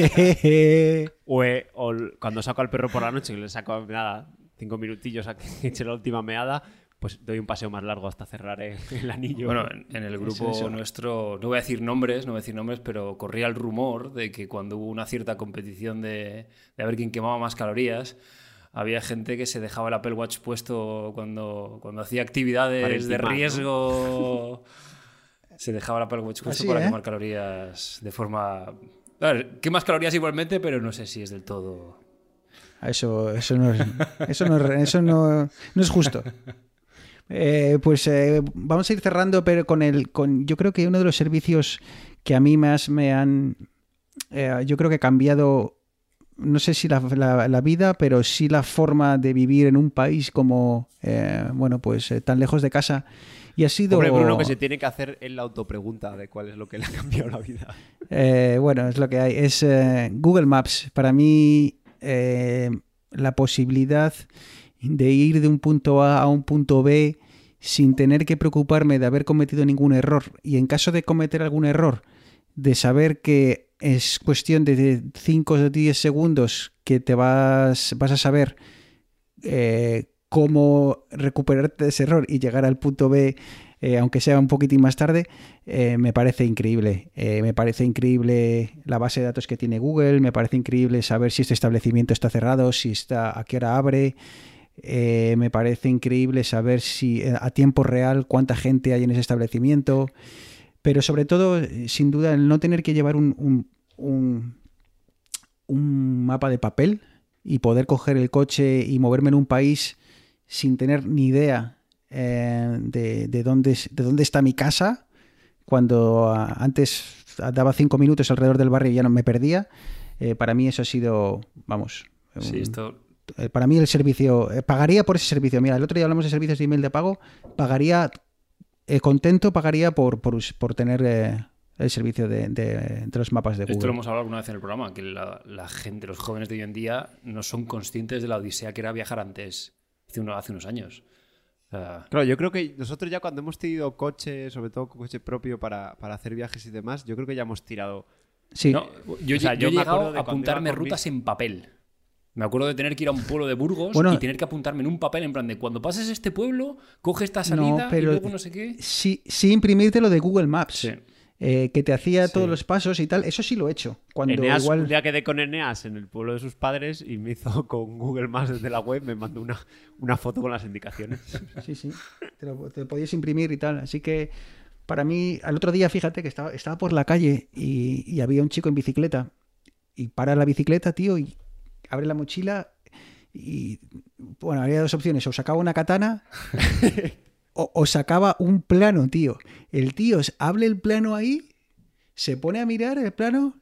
D: O, he- o el- cuando saco al perro por la noche, que le saco nada, cinco minutillos a que <laughs> eche la última meada, pues doy un paseo más largo hasta cerrar el, el anillo.
C: Bueno, en, en el grupo
A: eso.
C: nuestro, no voy a decir nombres, no voy a decir nombres, pero corría el rumor de que cuando hubo una cierta competición de, de a ver quién quemaba más calorías, había gente que se dejaba el Apple Watch puesto cuando, cuando hacía actividades de riesgo. <laughs> Se dejaba el Apple Watch puesto
A: Así,
C: para
A: ¿eh?
C: quemar calorías de forma... A ver, quemas calorías igualmente, pero no sé si es del todo...
A: Eso, eso, no, es, eso, no, es- eso no, no es justo. Eh, pues eh, vamos a ir cerrando, pero con el, con, yo creo que uno de los servicios que a mí más me han, eh, yo creo que ha cambiado, no sé si la, la- la vida, pero sí la forma de vivir en un país como, eh, bueno, pues eh, tan lejos de casa. Y ha sido...
D: Hombre, Bruno, que se tiene que hacer en la autopregunta de cuál es lo que le ha cambiado la vida.
A: Eh, bueno, es lo que hay. Es eh, Google Maps. Para mí, eh, la posibilidad de ir de un punto A a un punto B sin tener que preocuparme de haber cometido ningún error y en caso de cometer algún error, de saber que es cuestión de 5 o 10 segundos que te vas, vas a saber eh, cómo recuperarte de ese error y llegar al punto B, eh, aunque sea un poquitín más tarde, eh, me parece increíble. Eh, me parece increíble la base de datos que tiene Google, me parece increíble saber si este establecimiento está cerrado, si está a qué hora abre. Me parece increíble saber si a tiempo real cuánta gente hay en ese establecimiento. Pero sobre todo, sin duda, el no tener que llevar un, un- un- un mapa de papel y poder coger el coche y moverme en un país sin tener ni idea eh, de, de dónde, de dónde está mi casa, cuando ah, antes daba cinco minutos alrededor del barrio y ya no me perdía, eh, para mí eso ha sido, vamos,
C: Sí,
A: un-
C: esto
A: Eh, Para mí el servicio, eh, pagaría por ese servicio. Mira, el otro día hablamos de servicios de email de pago, pagaría, contento pagaría por, por, por tener el servicio de, de- de los mapas de
C: Esto lo
A: Google.
C: hemos hablado alguna vez en el programa, que la, la gente, los jóvenes de hoy en día, no son conscientes de la odisea que era viajar antes, hace, uno- hace unos años.
D: Claro, yo creo que nosotros ya cuando hemos tenido coche, sobre todo coche propio para, para hacer viajes y demás, yo creo que ya hemos tirado.
A: Sí,
C: no, yo,
D: O sea,
C: yo
D: yo
C: he llegado a apuntarme rutas
D: mí-
C: en papel. Me acuerdo de tener que ir a un pueblo de Burgos
A: Bueno,
C: y tener que apuntarme en un papel en plan de cuando pases este pueblo, coge esta salida
A: no, pero
C: y luego no sé qué.
A: sí, sí imprimirte lo de Google Maps.
C: Sí.
A: Eh, que te hacía
D: Sí.
A: todos los pasos y tal, eso sí lo he hecho. Cuando
D: Eneas,
A: igual...
D: Un día quedé con Eneas en el pueblo de sus padres y me hizo <laughs> con Google Maps desde la web, me mandó una, una foto con las indicaciones. <laughs>
A: Sí, sí. Te lo, te lo podías imprimir y tal. Así que para mí, al otro día, fíjate que estaba, estaba por la calle y, y había un chico en bicicleta. Y para la bicicleta, tío, y abre la mochila y. Bueno, había dos opciones. O sacaba una katana <laughs> o, o sacaba un plano, tío. El tío abre el plano ahí, se pone a mirar el plano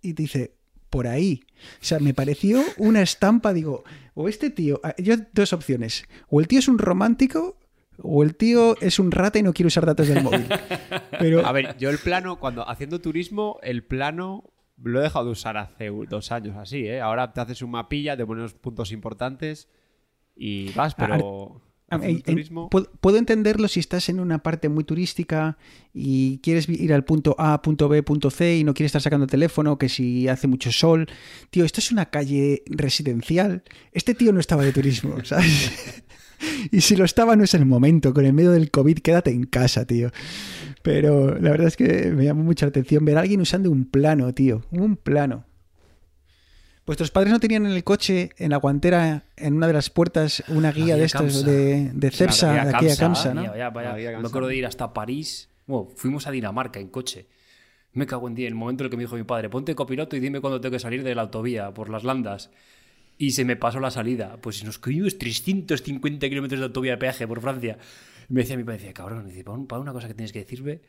A: y te dice, por ahí. O sea, me pareció una estampa, digo, o este tío, ah, yo dos opciones, o el tío es un romántico o el tío es un rata y no quiere usar datos del móvil. <laughs> Pero
D: A ver, yo el plano, cuando haciendo turismo, el plano lo he dejado de usar hace dos años así, ¿eh? Ahora te haces un mapilla, te pones los puntos importantes y vas, pero
A: a-
D: haciendo
A: en-
D: turismo...
A: puedo, puedo entenderlo si estás en una parte muy turística y quieres ir al punto A, punto B, punto C y no quieres estar sacando teléfono, que si hace mucho sol. Tío, esto es una calle residencial. Este tío no estaba de turismo, <laughs> ¿sabes? Y si lo estaba, no es el momento. Con el medio del COVID, quédate en casa, tío. Pero la verdad es que me llamó mucha atención ver a alguien usando un plano, tío. Un plano. ¿Vuestros padres no tenían en el coche, en la guantera, en una de las puertas, una guía
C: guía
A: de estos
C: Kamsa.
A: de, de Cepsa, de aquí a
C: Kamsa,
A: ¿no?
C: vaya, vaya. Me acuerdo de ir hasta París. Bueno, fuimos a Dinamarca en coche. Me cago en día, el momento en el que me dijo mi padre, ponte copiloto y dime cuándo tengo que salir de la autovía por las landas. Y se me pasó la salida. Pues nos cogimos 350 kilómetros de autovía de peaje por Francia. Y me decía mi padre, decía, cabrón, para una cosa que tienes que decirme.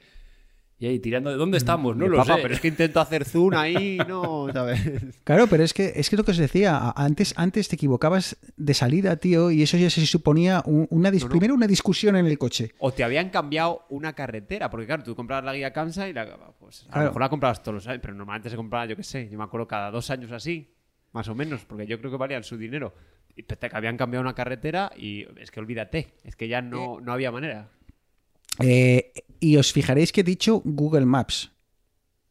C: Y ahí tirando, ¿de dónde estamos? No lo sé.
D: pero es que intento hacer zoom <laughs> ahí, no, ¿sabes?
A: Claro, pero es que es que lo que os decía, antes, antes te equivocabas de salida, tío, y eso ya se suponía un- una
D: No, no.
A: primero una discusión en el coche.
D: O te habían cambiado una carretera, porque claro, tú comprabas la guía Kamsa y la, pues, a
A: Claro.
D: lo mejor la comprabas todos los años, pero normalmente se compraba, yo qué sé, yo me acuerdo cada dos años así, más o menos, porque yo creo que valían su dinero. Y te, te habían cambiado una carretera y es que olvídate, es que ya no, no había manera.
A: Eh, y os fijaréis que he dicho Google Maps.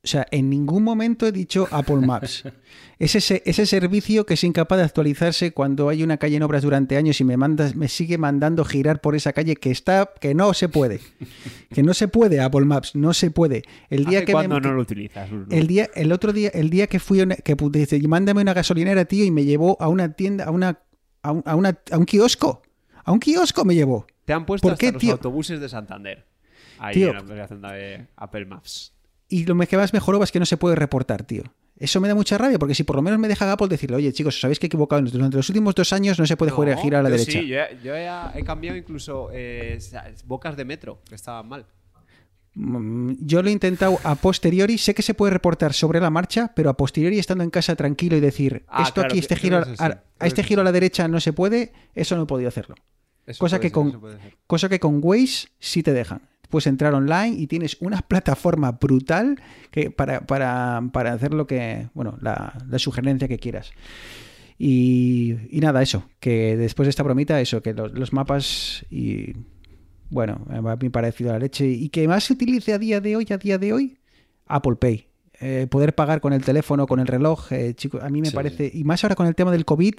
A: O sea, en ningún momento he dicho Apple Maps. <laughs> Es ese, ese servicio que es incapaz de actualizarse cuando hay una calle en obras durante años y me, mandas, me sigue mandando girar por esa calle que está, que no se puede. Que no se puede Apple Maps, no se puede. El día
D: ¿Hace
A: que
D: cuándo
A: me,
D: no lo utilizas?
A: El día, el otro día, el día que fui, a una- que dice, mándame una gasolinera, tío, y me llevó a una tienda, a una, a un, a una- a un kiosco. A un kiosco me llevó.
D: Te han puesto
A: ¿Por
D: hasta
A: qué,
D: los
A: tío?
D: autobuses de Santander. Ahí
A: Tío.
D: en la aplicación de Apple Maps.
A: Y lo que más me joroba es que no se puede reportar, tío. Eso me da mucha rabia, porque si por lo menos me deja Apple decirle, oye, chicos, os sabéis que he equivocado, durante los últimos dos años no se puede jugar
D: No,
A: girar a la
D: yo
A: derecha.
D: Sí, yo, he, yo he- he cambiado incluso eh, bocas de metro, que estaban mal.
A: Mm, Yo lo he intentado a posteriori, sé que se puede reportar sobre la marcha, pero a posteriori estando en casa tranquilo y decir,
D: Ah,
A: esto
D: claro,
A: aquí, este
D: creo
A: giro,
D: que eso sí,
A: a, a este giro a la derecha no se puede, eso no he podido hacerlo.
D: Eso
A: Cosa que
D: ser,
A: con-. Cosa que con Waze sí te dejan. Puedes entrar online y tienes una <laughs> plataforma brutal que para, para, para hacer lo que, bueno, la, la sugerencia que quieras. Y, y nada, eso, que después de esta bromita, eso, que los, los mapas y, bueno, me ha parecido la leche. Y que más se utilice a día de hoy, a día de hoy, Apple Pay. Eh, poder pagar con el teléfono, con el reloj, eh, chicos, a mí me
C: Sí,
A: parece, y más ahora con el tema del COVID,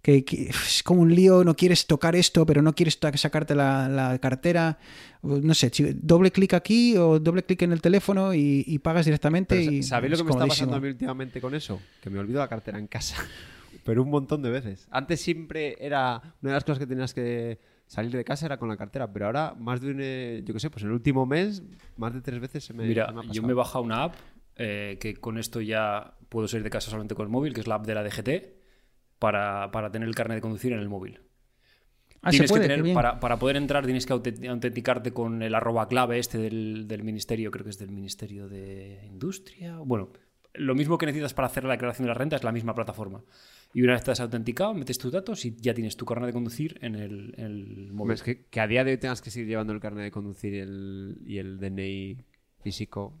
A: que, que es como un lío, no quieres tocar esto, pero no quieres sacarte la, la cartera, no sé, chi- doble clic aquí o doble clic en el teléfono y, y pagas directamente.
D: Pero,
A: y
D: ¿Sabéis lo que me está pasando a mí últimamente con eso? Que me olvido la cartera en casa. <laughs> Pero un montón de veces. Antes siempre era una de las cosas que tenías que salir de casa era con la cartera, pero ahora más de un, eh, yo qué sé, pues en el último mes más de tres veces se me,
C: Mira,
D: se me ha
C: yo me he bajado una app eh, que con esto ya puedo salir de casa solamente con el móvil, que es la app de la DGT, para, para tener el carnet de conducir en el móvil.
A: Ah,
C: Tienes
A: puede,
C: que tener, para, para poder entrar tienes que autent- autenticarte con el arroba clave este del, del ministerio, creo que es del Ministerio de Industria. Bueno, lo mismo que necesitas para hacer la declaración de la renta es la misma plataforma. Y una vez te has autenticado, metes tus datos y ya tienes tu carnet de conducir en el, en el móvil.
D: Es que, que a día de hoy tengas que seguir llevando el carnet de conducir y el, y el DNI físico.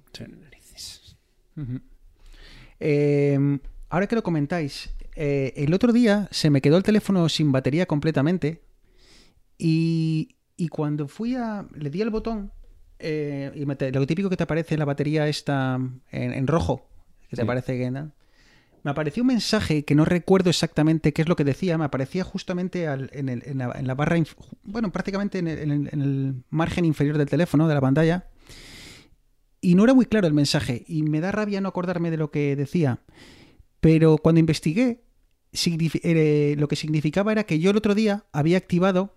A: Eh, ahora que lo comentáis, eh, el otro día se me quedó el teléfono sin batería completamente y, y cuando fui a... le di al botón eh, y me te- lo típico que te aparece la batería está en, en rojo, que te
D: Sí.
A: parece que... ¿no? Me apareció un mensaje que no recuerdo exactamente qué es lo que decía, me aparecía justamente al- en, el- en la, en la barra, bueno, prácticamente el- en el margen inferior del teléfono, de la pantalla, y no era muy claro el mensaje, y me da rabia no acordarme de lo que decía, pero cuando investigué, eh, lo que significaba era que yo el otro día había activado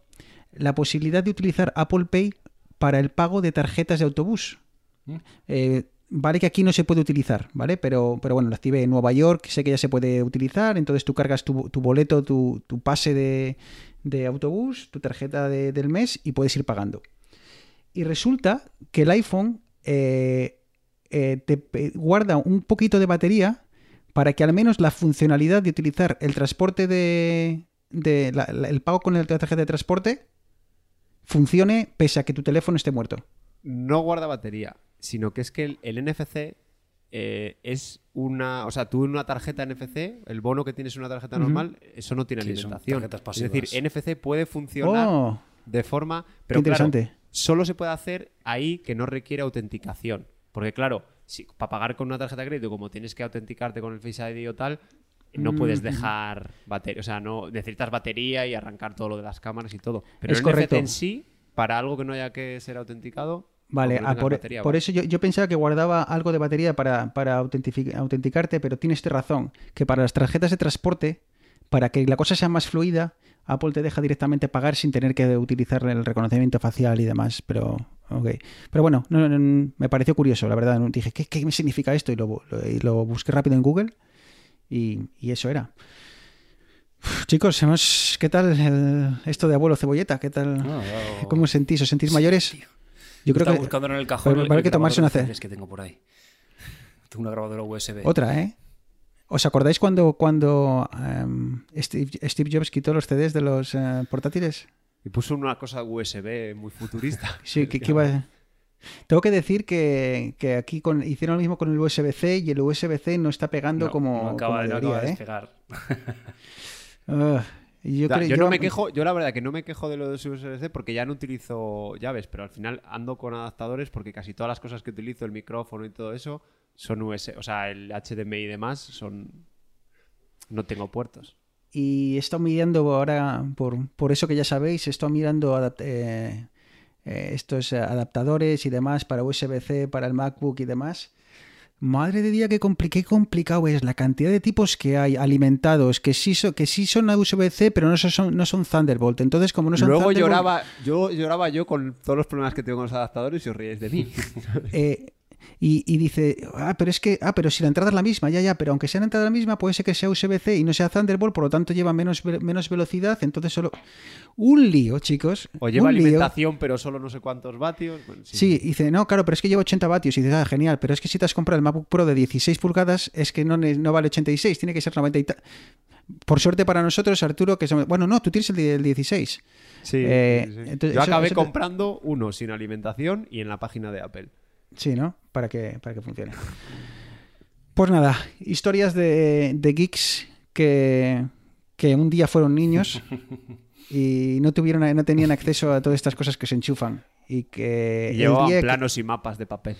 A: la posibilidad de utilizar Apple Pay para el pago de tarjetas de autobús.
C: Mm.
A: Eh, vale que aquí no se puede utilizar, ¿vale? Pero, pero bueno, lo activé en Nueva York, sé que ya se puede utilizar, entonces tú cargas tu, tu boleto, tu, tu pase de, de autobús, tu tarjeta de- del mes y puedes ir pagando. Y resulta que el iPhone eh, eh, te guarda un poquito de batería para que al menos la funcionalidad de utilizar el transporte de, de la- la- el pago con la tarjeta de transporte funcione pese a que tu teléfono esté muerto.
D: No guarda batería, sino que es que el, el NFC eh, es una. O sea, tú en una tarjeta NFC, el bono que tienes en una tarjeta normal, eso no tiene
C: Sí,
D: alimentación. Es decir. NFC puede funcionar
A: Oh,
D: de forma.
A: qué
D: Pero claro,
A: interesante.
D: Solo se puede hacer ahí que no requiere autenticación. Porque claro, si, para pagar con una tarjeta de crédito, como tienes que autenticarte con el Face ID o tal, no puedes
A: Mm.
D: dejar batería. O sea, no necesitas batería y arrancar todo lo de las cámaras y todo. Pero
A: Es
D: el
A: correcto.
D: En sí, para algo que no haya que ser autenticado.
A: Vale, ah, por,
D: batería,
A: por eso yo, yo pensaba que guardaba algo de batería para, para autenticarte, pero tienes razón, que para las tarjetas de transporte, para que la cosa sea más fluida, Apple te deja directamente pagar sin tener que utilizar el reconocimiento facial y demás, pero ok. Pero bueno, no, no, me pareció curioso, la verdad. Dije, ¿qué, qué significa esto? Y lo, lo- y lo busqué rápido en Google y, y eso era. Uf, chicos, hemos, ¿qué tal el- esto de abuelo cebolleta? ¿Qué tal?
C: Ah,
A: ¿Cómo os sentís? ¿Os sentís mayores? Yo creo que
C: buscando en el cajón.
A: Pero
C: el- el
A: que tomarse una
C: que tengo por ahí. <laughs> Tengo una grabadora USB.
A: Otra, ¿eh? ¿Os acordáis cuando, cuando em, Steve, Steve Jobs quitó los CDs de los eh, portátiles?
D: Y puso una cosa USB muy futurista. <laughs>
A: Sí, que, que iba... <laughs> Tengo que decir que, que aquí con, hicieron lo mismo con el USB-C y el USB-C no está pegando
C: No,
A: como,
C: no acaba,
A: como
C: no de despegar. <laughs>
A: Y yo
D: Ya,
A: creo-
D: yo,
A: yo-
D: no me quejo, yo la verdad que no me quejo de lo de USB-C porque ya no utilizo llaves, pero al final ando con adaptadores porque casi todas las cosas que utilizo, el micrófono y todo eso, son USB, o sea, el HDMI y demás son no tengo puertos.
A: Y he estado mirando ahora, por, por eso que ya sabéis, he estado mirando eh, eh, estos adaptadores y demás para USB-C, para el MacBook y demás. Madre de día, qué, compli- qué complicado es la cantidad de tipos que hay alimentados, que sí, so- que sí son USB-C, pero no son, no son Thunderbolt. Entonces, como no son
D: Luego
A: Thunderbolt,
D: lloraba, yo lloraba yo con todos los problemas que tengo con los adaptadores y os ríais de mí.
A: eh, y, y dice, ah, pero es que, ah, pero si la entrada es la misma, ya, ya, pero aunque sea la entrada la misma, puede ser que sea USB-C y no sea Thunderbolt, por lo tanto lleva menos, menos velocidad, entonces solo... Un lío, chicos.
D: O lleva
A: un lío.
D: alimentación, pero solo no sé cuántos vatios. Bueno, sí.
A: Sí, dice, no, claro, pero es que lleva 80 vatios. Y dice, ah, genial, pero es que si te has comprado el MacBook Pro de 16 pulgadas, es que no, no vale 86, tiene que ser 90 y tal. Por suerte para nosotros, Arturo, que somos... Bueno, no, tú tienes el, el 16.
D: Sí,
A: Eh,
D: sí, sí.
A: entonces,
D: Yo
A: eso-
D: acabé
A: eso te-
D: comprando uno sin alimentación y en la página de Apple.
A: Sí, ¿no? Para que, para que funcione. Pues nada, historias de, de geeks que, que un día fueron niños <laughs> y no tuvieron no tenían acceso a todas estas cosas que se enchufan. Y que
D: llevaban
A: que-
D: planos y mapas de papel.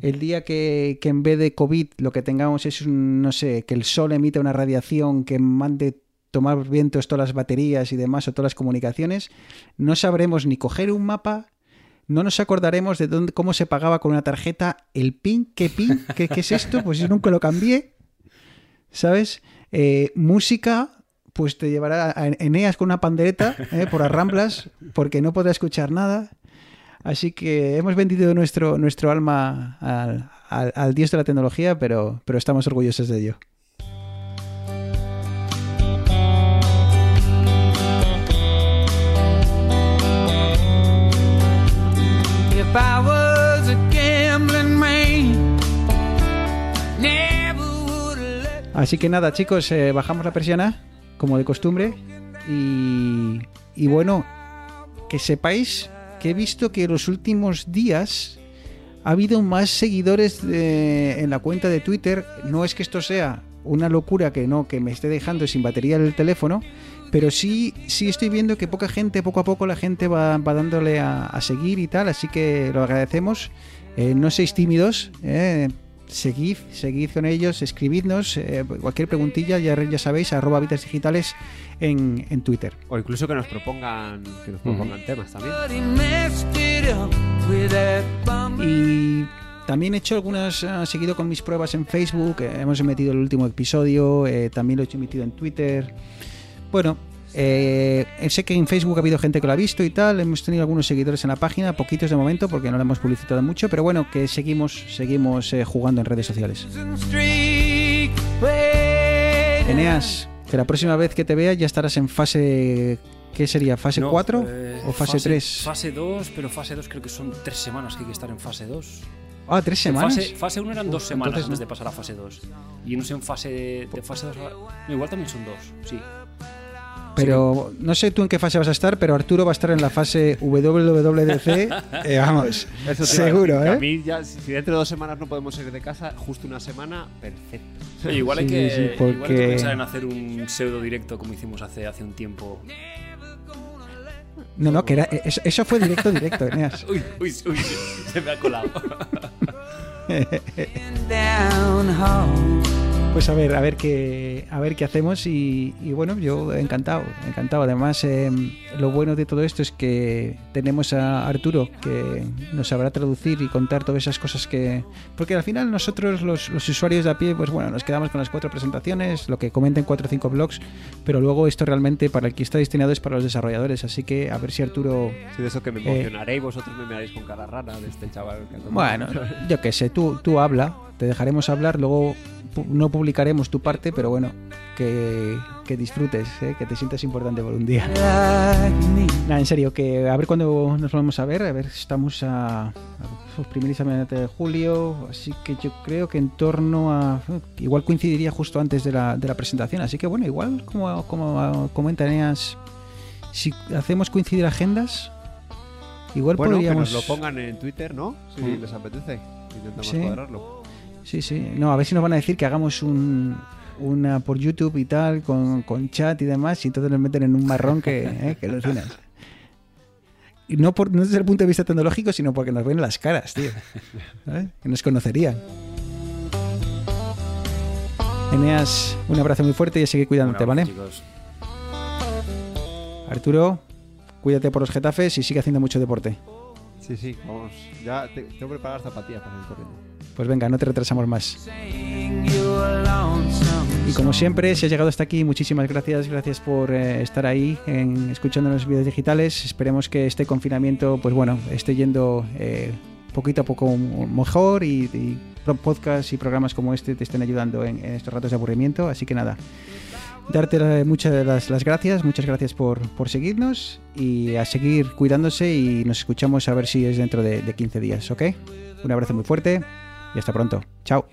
A: El día que, que en vez de COVID lo que tengamos es un, no sé, que el sol emite una radiación que mande tomar vientos todas las baterías y demás o todas las comunicaciones, no sabremos ni coger un mapa, no nos acordaremos de dónde, cómo se pagaba con una tarjeta el PIN, ¿qué PIN? ¿Qué, qué es esto? Pues yo nunca lo cambié, ¿sabes? Eh, música, pues te llevará a Eneas con una pandereta eh, por las ramblas porque no podrá escuchar nada. Así que hemos vendido nuestro, nuestro alma al, al- al dios de la tecnología, pero, pero estamos orgullosos de ello. Así que nada, chicos, eh, bajamos la persiana, como de costumbre. Y, bueno, que sepáis que he visto que en los últimos días ha habido más seguidores en la cuenta de Twitter. No es que esto sea una locura que no, que me esté dejando sin batería el teléfono, pero sí, sí estoy viendo que poca gente, poco a poco la gente va, va dándole a, seguir y tal, así que lo agradecemos. Eh, no seáis tímidos, eh, seguid, seguid con ellos, escribidnos, eh, cualquier preguntilla, ya, ya sabéis, arroba Vitas Digitales en, en Twitter.
D: O incluso que nos propongan, que nos propongan temas también.
B: He.
A: Y también he hecho algunas, ah, seguido con mis pruebas en Facebook, eh, hemos emitido el último episodio, eh, también lo he emitido en Twitter. Bueno, eh, sé que en Facebook ha habido gente que lo ha visto y tal, hemos tenido algunos seguidores en la página, poquitos de momento porque no lo hemos publicitado mucho, pero bueno, que seguimos, seguimos eh, jugando en redes sociales. Eneas, que la próxima vez que te vea ya estarás en fase... ¿Qué sería? ¿Fase
C: No,
A: 4
C: eh,
A: o fase 3?
C: Fase 2, pero fase 2 creo que son 3 semanas que hay que estar en fase 2.
A: Ah, tres semanas.
C: Fase, fase 1 eran 2
A: Uf,
C: semanas
A: entonces
C: antes de pasar a fase 2. Y no sé en fase de fase 2. no, igual también son 2, sí.
A: Pero no sé tú en qué fase vas a estar, pero Arturo va a estar en la fase WWDC. <laughs> eh, vamos,
D: Eso a
A: seguro,
D: que A
A: ¿eh?
D: mí ya, si dentro de dos semanas no podemos salir de casa, justo una semana, perfecto.
C: Oye, igual, hay
A: Sí,
C: que,
A: sí,
C: igual hay que
A: porque-
C: pensar en hacer un pseudo directo como hicimos hace, hace un tiempo.
A: No, no, que era, eso, eso fue directo, directo, Eneas. <laughs>
C: Uy, uy, uy, se me ha colado. <laughs>
A: Pues a ver, a ver qué, a ver qué hacemos y, y bueno, yo encantado, encantado. Además, eh, lo bueno de todo esto es que tenemos a Arturo que nos sabrá traducir y contar todas esas cosas que... Porque al final nosotros, los, los usuarios de a pie, pues bueno, nos quedamos con las cuatro presentaciones, lo que comenten cuatro o cinco blogs, pero luego esto realmente para el que está destinado es para los desarrolladores, así que a ver si Arturo...
D: Sí, de eso que me
A: Eh.
D: emocionaré y vosotros me miraréis con cara rara de este chaval. que
A: Bueno, <laughs> yo qué sé, tú, tú habla, te dejaremos hablar, luego no publicaremos tu parte, pero bueno, que, que disfrutes, ¿eh? que te sientas importante por un día. Nada, en serio, que a ver cuándo nos vamos a ver, a ver, estamos a, a pues, de julio, así que yo creo que en torno a... Igual coincidiría justo antes de la, de la presentación, así que bueno, igual como, como comentan ellas, si hacemos coincidir agendas, igual
D: Bueno, que
A: podríamos...
D: nos lo pongan en Twitter, ¿no? Si
A: Mm.
D: les apetece. Intentamos
A: Sí.
D: cuadrarlo.
A: Sí, sí. No, a ver si nos van a decir que hagamos un, una por YouTube y tal, con, con chat y demás, y todos nos meten en un marrón que, eh, que alucinas. Y no, por, no desde el punto de vista tecnológico, sino porque nos ven las caras, tío. ¿Sabes? Que nos conocerían. Eneas, un abrazo muy fuerte y a seguir cuidándote, ¿vale?
C: chicos.
A: Arturo, cuídate por los getafes y sigue haciendo mucho deporte.
D: Sí, sí, vamos. Ya te- tengo preparadas zapatillas para ir corriendo.
A: Pues venga, no te retrasamos más. Y como siempre, si has llegado hasta aquí, muchísimas gracias. Gracias por eh, estar ahí en, escuchando los vídeos digitales. Esperemos que este confinamiento, pues bueno, esté yendo eh, poquito a poco mejor y, podcasts y programas como este te estén ayudando en, en estos ratos de aburrimiento. Así que nada, darte muchas las, las gracias, muchas gracias por, por seguirnos y a seguir cuidándose y nos escuchamos a ver si es dentro de, de 15 días, ¿ok? Un abrazo muy fuerte y hasta pronto. Chao.